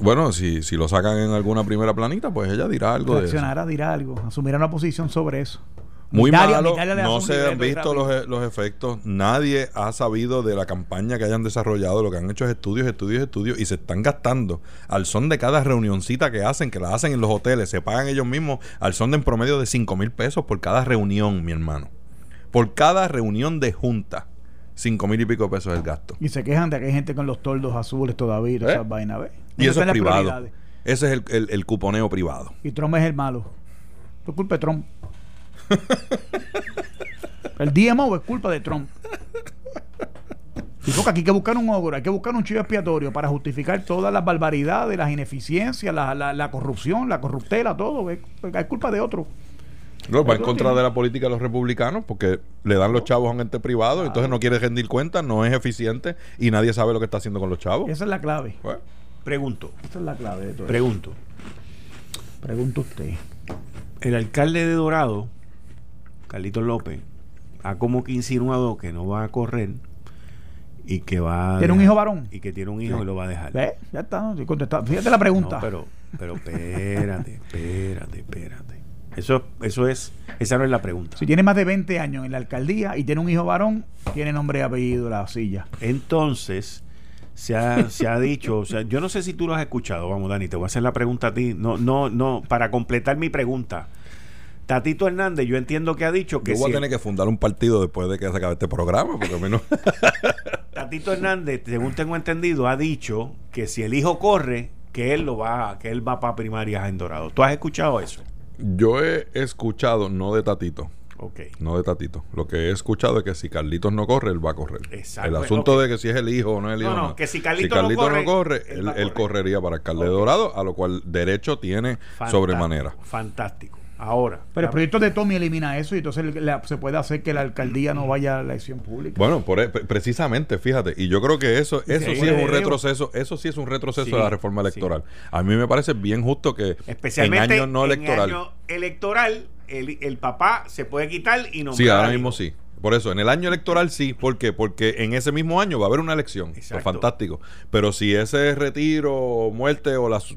Bueno, si, si lo sacan en alguna primera planita, pues ella dirá algo de eso. dirá algo, asumirá una posición sobre eso. Muy malo, no se han visto los, e, los, efectos. Nadie ha sabido de la campaña que hayan desarrollado. Lo que han hecho es estudios, estudios, estudios y se están gastando al son de cada reunioncita que hacen, que la hacen en los hoteles. Se pagan ellos mismos al son de en promedio de 5 mil pesos por cada reunión, mi hermano. Por cada reunión de junta. 5 mil y pico pesos el gasto. Y se quejan de que hay gente con los toldos azules todavía ¿Eh? esas vainas. Y eso es privado. Ese es el, el, cuponeo privado. Y Trump es el malo. Por culpa de Trump. El DMO es culpa de Trump. Y porque aquí hay que buscar un ogro, hay que buscar un chivo expiatorio para justificar todas las barbaridades, las ineficiencias, la, la, corrupción, la corruptela, todo. Es, culpa de otro. No, va en contra de la política de los republicanos porque le dan los chavos a un ente privado, entonces no quiere rendir cuentas, no es eficiente y nadie sabe lo que está haciendo con los chavos. Esa es la clave. Pregunto. Esa es la clave de todo Pregunto. Pregunto usted. El alcalde de Dorado, Carlitos López, ha como que insinuado que no va a correr y que va tiene un hijo varón y que tiene un hijo y lo va a dejar. ¿Ve? ya está estoy contestando fíjate la pregunta. Pero pero espérate espérate espérate. Eso eso es esa no es la pregunta. Si tiene más de 20 años en la alcaldía y tiene un hijo varón tiene nombre y apellido la silla. Entonces se ha, se ha dicho, o sea, yo no sé si tú lo has escuchado, vamos Dani, te voy a hacer la pregunta a ti, no, no, no, para completar mi pregunta. Tatito Hernández, yo entiendo que ha dicho que. Yo voy a tener que fundar un partido después de que se acabe este programa, porque menos. Tatito Hernández, según tengo entendido, ha dicho que si el hijo corre, que él lo va, que él va para primarias en Dorado. ¿Tú has escuchado eso? Yo he escuchado, no de Tatito. Okay. No de Tatito. Lo que he escuchado es que si Carlitos no corre, él va a correr. Exacto. El asunto de que si es el hijo o no es el hijo. No, no, que si Carlitos, no corre, él, correría para alcalde de Dorado, a lo cual derecho tiene sobremanera. Fantástico. Ahora. Pero el proyecto de Tommy elimina eso y entonces se puede hacer que la alcaldía no vaya a la elección pública. Bueno, por, e, precisamente, fíjate, y yo creo que eso eso sí, es un retroceso, eso sí es un retroceso de la reforma electoral. A mí me parece bien justo que Especialmente en año no electoral. En año electoral el, el papá se puede quitar y no Sí, ahora mismo sí. Por eso, en el año electoral sí. ¿Por qué? Porque en ese mismo año va a haber una elección. Pues fantástico. Pero si ese retiro, muerte o los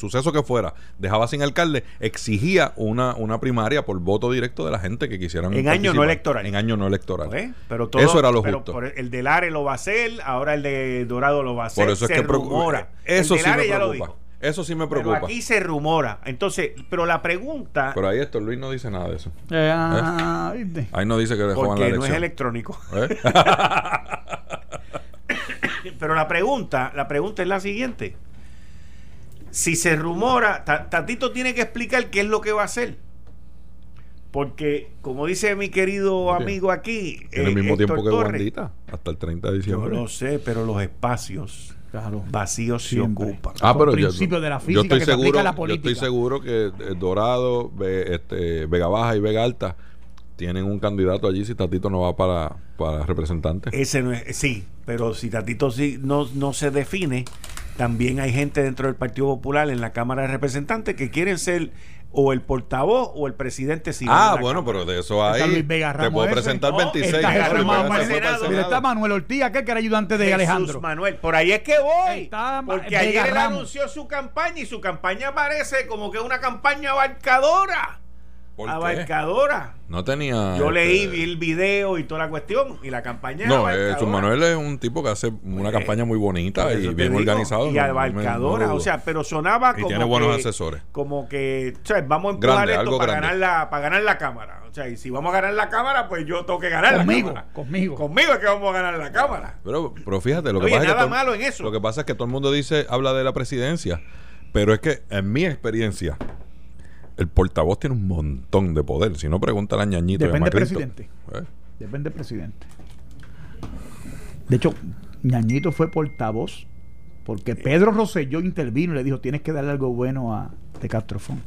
sucesos que fuera dejaba sin alcalde, exigía una, una primaria por voto directo de la gente que quisieran. En año no electoral. En año no electoral. Pero eso era lo justo. el de Lare lo va a hacer, ahora el de Dorado lo va a hacer. Por eso es que rumora. Eso sí me preocupa. Eso sí me preocupa. Pero aquí se rumora. Entonces, pero la pregunta. Pero ahí esto, Luis no dice nada de eso. Eh, ah, ¿Eh? Ahí no dice que dejó en la elección. no es electrónico. ¿Eh? pero la pregunta, la pregunta es la siguiente. Si se rumora, Tatito tiene que explicar qué es lo que va a hacer. Porque, como dice mi querido amigo aquí. En el mismo tiempo que Wandita, hasta el 30 de diciembre. Yo lo sé, pero los espacios Claro. Vacíos se ocupan. Ah, pero yo, de la física yo estoy seguro, la política. Yo estoy seguro que eh, Dorado, este, Vega Baja y Vega Alta tienen un candidato allí si Tatito no va para, para representante. Ese no es, sí, pero si Tatito sí no, no se define, también hay gente dentro del Partido Popular en la Cámara de Representantes que quieren ser o el portavoz o el presidente Ah, bueno, pero de eso hay. te puedo presentar 26. está, Manuel Ortiz, aquel que era ayudante de Alejandro. Manuel, por ahí es que voy. porque ayer él anunció su campaña y su campaña parece como que una campaña abarcadora abarcadora. No tenía. Yo leí, vi el video y toda la cuestión y la campaña. No, eh, Manuel es un tipo que hace una pues, campaña muy bonita y bien organizado. Y abarcadora, o sea, pero sonaba como. Y tiene buenos asesores. Como que, o sea, vamos a empujar esto para ganar, la, para ganar la cámara. O sea, y si vamos a ganar la cámara, pues yo tengo que ganar conmigo, la cámara. Conmigo. Conmigo es que vamos a ganar la cámara. Pero, pero fíjate, lo que pasa es que. malo en eso. Lo que pasa es que todo el mundo dice, habla de la presidencia. Pero es que en mi experiencia, el portavoz tiene un montón de poder. Si no, pregunta a ñañito. Depende del presidente. ¿Eh? Depende del presidente. De hecho, ñañito fue portavoz porque Pedro Rosselló intervino y le dijo: Tienes que darle algo bueno a De Castrofón.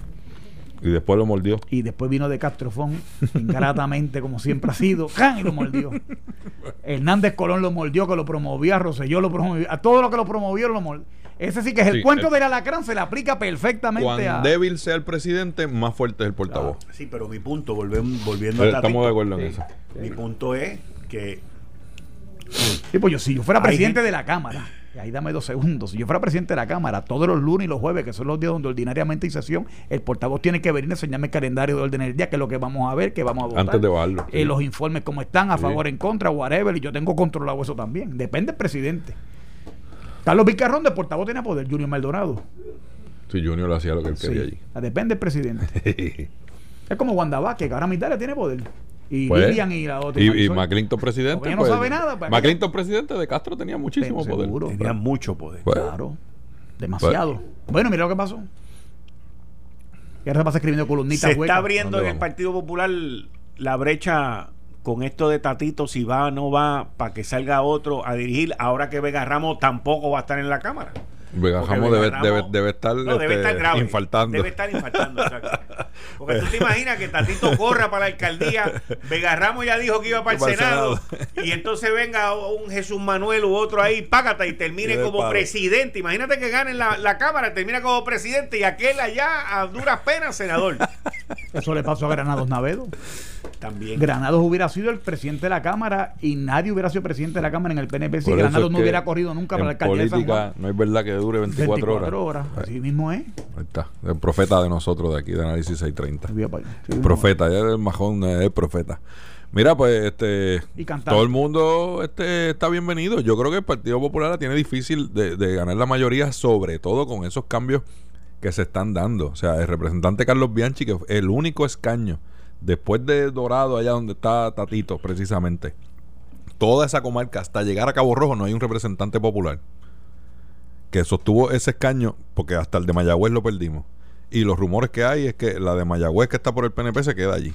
Y después lo mordió. Y después vino de Castrofón, ingratamente, como siempre ha sido, y lo mordió. Hernández Colón lo mordió, que lo promovía, Rosselló lo promovió, a todo lo que lo promovió lo mordió. Ese sí que es el cuento del alacrán, se le aplica perfectamente Cuando débil sea el presidente, más fuerte es el portavoz. sí, pero mi punto, volviendo, volviendo a Estamos de acuerdo en eso. Mi punto es que. Sí, pues yo, si yo fuera presidente de la Cámara, y ahí dame dos segundos, si yo fuera presidente de la Cámara, todos los lunes y los jueves, que son los días donde ordinariamente hay sesión, el portavoz tiene que venir a enseñarme el calendario de orden del día, que es lo que vamos a ver, que vamos a votar. Antes de bajarlo. Eh, los informes cómo están, a favor, en contra, whatever, y yo tengo controlado eso también. Depende del presidente. Carlos Vicarrón de portavoz tenía poder, Junior Maldonado. Sí, Junior hacía lo que él quería allí. Depende del presidente. es como Wanda que ahora mitad tiene poder. Y pues, Lilian y la otra. Y, y McClinton presidente. no pues, sabe nada. Pues, McClinton presidente de Castro tenía muchísimo poder. tenía mucho poder. claro. Demasiado. bueno, mira lo que pasó. Y ahora se pasa escribiendo columnitas. Se está abriendo en el Partido Popular la brecha con esto de Tatito, si va o no va, para que salga otro a dirigir, ahora que Vega Ramos tampoco va a estar en la Cámara. Vega Ramos debe, debe, debe, estar, no, debe este, estar grave. Debe estar infaltando, Porque tú te imaginas que Tatito corra para la alcaldía, Vega Ramos ya dijo que iba para el Senado, y entonces venga un Jesús Manuel u otro ahí, págata, y termine como presidente. Imagínate que gane la, la Cámara, termina como presidente y aquel allá a duras penas senador. Eso le pasó a Granados Navedo. También. Granados hubiera sido el presidente de la Cámara y nadie hubiera sido presidente de la Cámara en el PNP si Granados no hubiera corrido nunca para la alcaldía de San Juan. No es verdad que dure 24, 24 horas. Así mismo es. Ahí está. El profeta de nosotros de aquí, de Análisis 630. El profeta, ya el majón es el profeta. Mira, pues este todo el mundo este, está bienvenido. Yo creo que el Partido Popular la tiene difícil de, de, ganar la mayoría, sobre todo con esos cambios que se están dando. O sea, el representante Carlos Bianchi, que es el único escaño después de Dorado, allá donde está Tatito, precisamente, toda esa comarca, hasta llegar a Cabo Rojo, no hay un representante popular que sostuvo ese escaño, porque hasta el de Mayagüez lo perdimos. Y los rumores que hay es que la de Mayagüez, que está por el PNP, se queda allí.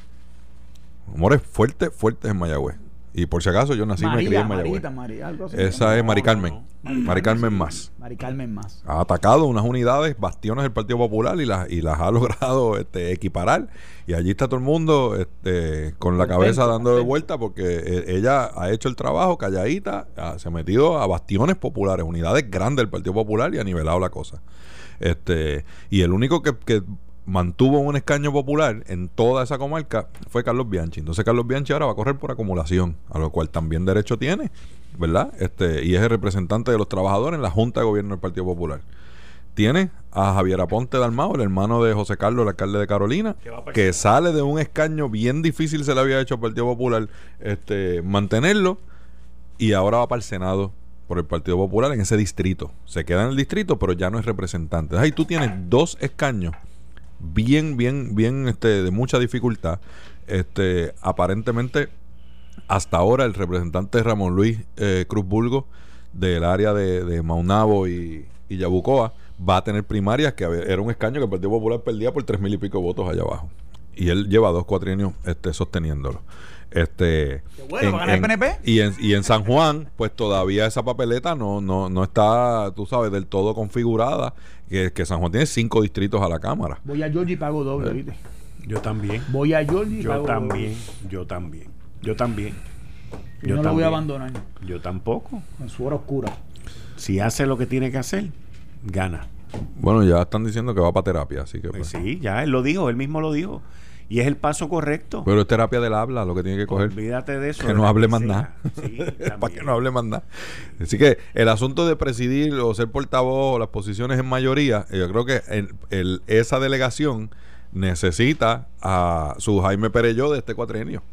Rumores fuertes, fuertes en Mayagüez. Y por si acaso yo nací y me crié en Mayagüez. Esa es Mari Carmen. Mari Carmen más. Mari Carmen más. Ha atacado unas unidades, bastiones del Partido Popular y las, y las ha logrado este, equiparar. Y allí está todo el mundo este, con la cabeza dando de vuelta porque e, ella ha hecho el trabajo calladita, se ha metido a bastiones populares, unidades grandes del Partido Popular y ha nivelado la cosa. Este, y el único que, que mantuvo un escaño popular en toda esa comarca fue Carlos Bianchi. Entonces Carlos Bianchi ahora va a correr por acumulación, a lo cual también derecho tiene, ¿verdad? Este, y es el representante de los trabajadores en la Junta de Gobierno del Partido Popular. Tiene a Javier Aponte Dalmao, el hermano de José Carlos, el alcalde de Carolina, que sale de un escaño bien difícil, se le había hecho al Partido Popular este, mantenerlo, y ahora va para el Senado por el Partido Popular en ese distrito. Se queda en el distrito, pero ya no es representante. Ahí tú tienes dos escaños bien, bien, bien este, de mucha dificultad. Este, aparentemente, hasta ahora el representante Ramón Luis eh, Cruz Bulgo del área de, Maunabo y, y, Yabucoa va a tener primarias que era un escaño que el Partido Popular perdía por tres mil y pico votos allá abajo. Y él lleva dos cuatrienios este, sosteniéndolo. Este, Y, en, y en San Juan, pues todavía esa papeleta no, no, no está, tú sabes, del todo configurada. Que, que San Juan tiene cinco distritos a la Cámara. Voy a Georgie y pago doble, eh, ¿viste? Yo también. Voy a Georgie y Yo también, yo también. Yo también. Yo, no lo voy a abandonar. Yo tampoco. En su hora oscura. Si hace lo que tiene que hacer, gana. Bueno, ya están diciendo que va para terapia, así que. Pues. Sí, ya él lo dijo, él mismo lo dijo. Y es el paso correcto. Pero es terapia del habla lo que tiene que coger. Olvídate de eso. Que no hable más nada. Para que no hable más nada. Así que el asunto de presidir o ser portavoz o las posiciones en mayoría, yo creo que el, esa delegación necesita a su Jaime Pereyó de este cuatrienio.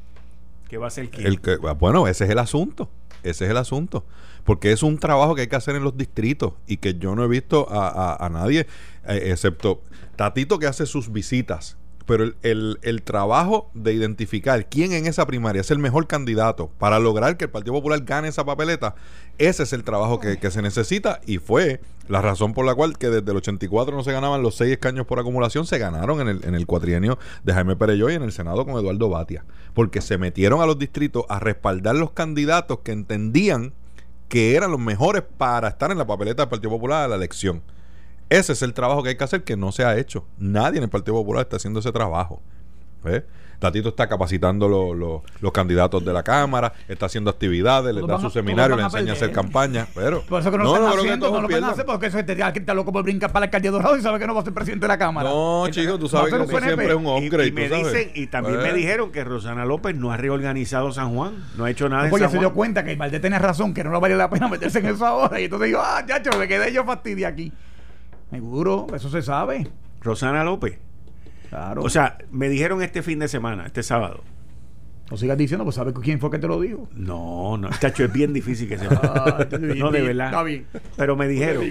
¿Qué va a ser quién? El que, bueno, ese es el asunto. Ese es el asunto. Porque es un trabajo que hay que hacer en los distritos y que yo no he visto a, nadie, eh, excepto Tatito que hace sus visitas pero el, el, trabajo de identificar quién en esa primaria es el mejor candidato para lograr que el Partido Popular gane esa papeleta, ese es el trabajo que, se necesita y fue la razón por la cual que desde el 84 no se ganaban los seis escaños por acumulación, se ganaron en el, en el cuatrienio de Jaime Perello y en el Senado con Eduardo Batia, porque se metieron a los distritos a respaldar los candidatos que entendían que eran los mejores para estar en la papeleta del Partido Popular a la elección. Ese es el trabajo que hay que hacer que no se ha hecho. Nadie en el Partido Popular está haciendo ese trabajo. ¿Ves? Tatito está capacitando los candidatos de la Cámara, está haciendo actividades, les da su seminario, le enseña a hacer campaña. Pero por eso que no, no, lo están haciendo, no lo van a hacer porque eso te, está loco por brincar para la alcaldía Dorado y sabe que no va a ser presidente de la Cámara. No, chicos, tú sabes que no siempre es un hombre. Y, me dicen, y también me dijeron que Rosana López no ha reorganizado San Juan, no ha hecho nada en San se dio cuenta que Valdés tenía razón, que no le valía la pena meterse en eso ahora. Y entonces digo, ah, chacho, me quedé yo fastidia aquí. Seguro, eso se sabe. Rosana López. Claro. O sea, me dijeron este fin de semana, este sábado. No sigas diciendo, pues sabes quién fue que te lo dijo. No, no, chacho, es bien difícil que se ah, No, de verdad. Está bien. Pero me dijeron,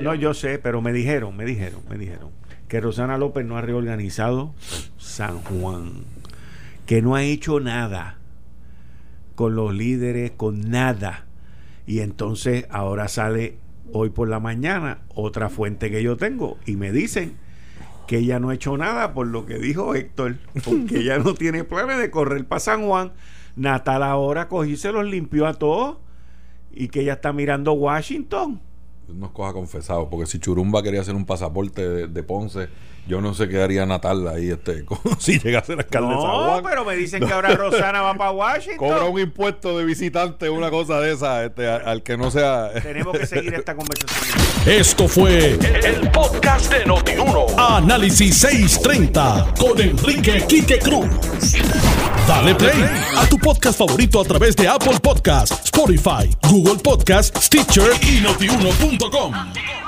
no, yo sé, pero me dijeron, me dijeron, me dijeron que Rosana López no ha reorganizado San Juan, que no ha hecho nada con los líderes, con nada. Y entonces ahora sale hoy por la mañana otra fuente que yo tengo y me dicen que ella no ha hecho nada por lo que dijo Héctor, porque ella no tiene planes de correr para San Juan. Natal ahora cogí se los limpió a todos y que ella está mirando Washington. nos coja confesado, porque si Churumba quería hacer un pasaporte de, Ponce, yo no sé qué haría Natal ahí este, si llega a ser alcalde no, pero me dicen que ahora Rosana va para Washington. Cobra un impuesto de visitante, una cosa de esa, este, al, que no sea. Tenemos que seguir esta conversación. Esto fue el, podcast de Notiuno. Análisis 630 con Enrique Quique Cruz. Dale play a tu podcast favorito a través de Apple Podcasts, Spotify, Google Podcasts, Stitcher y notiuno.com.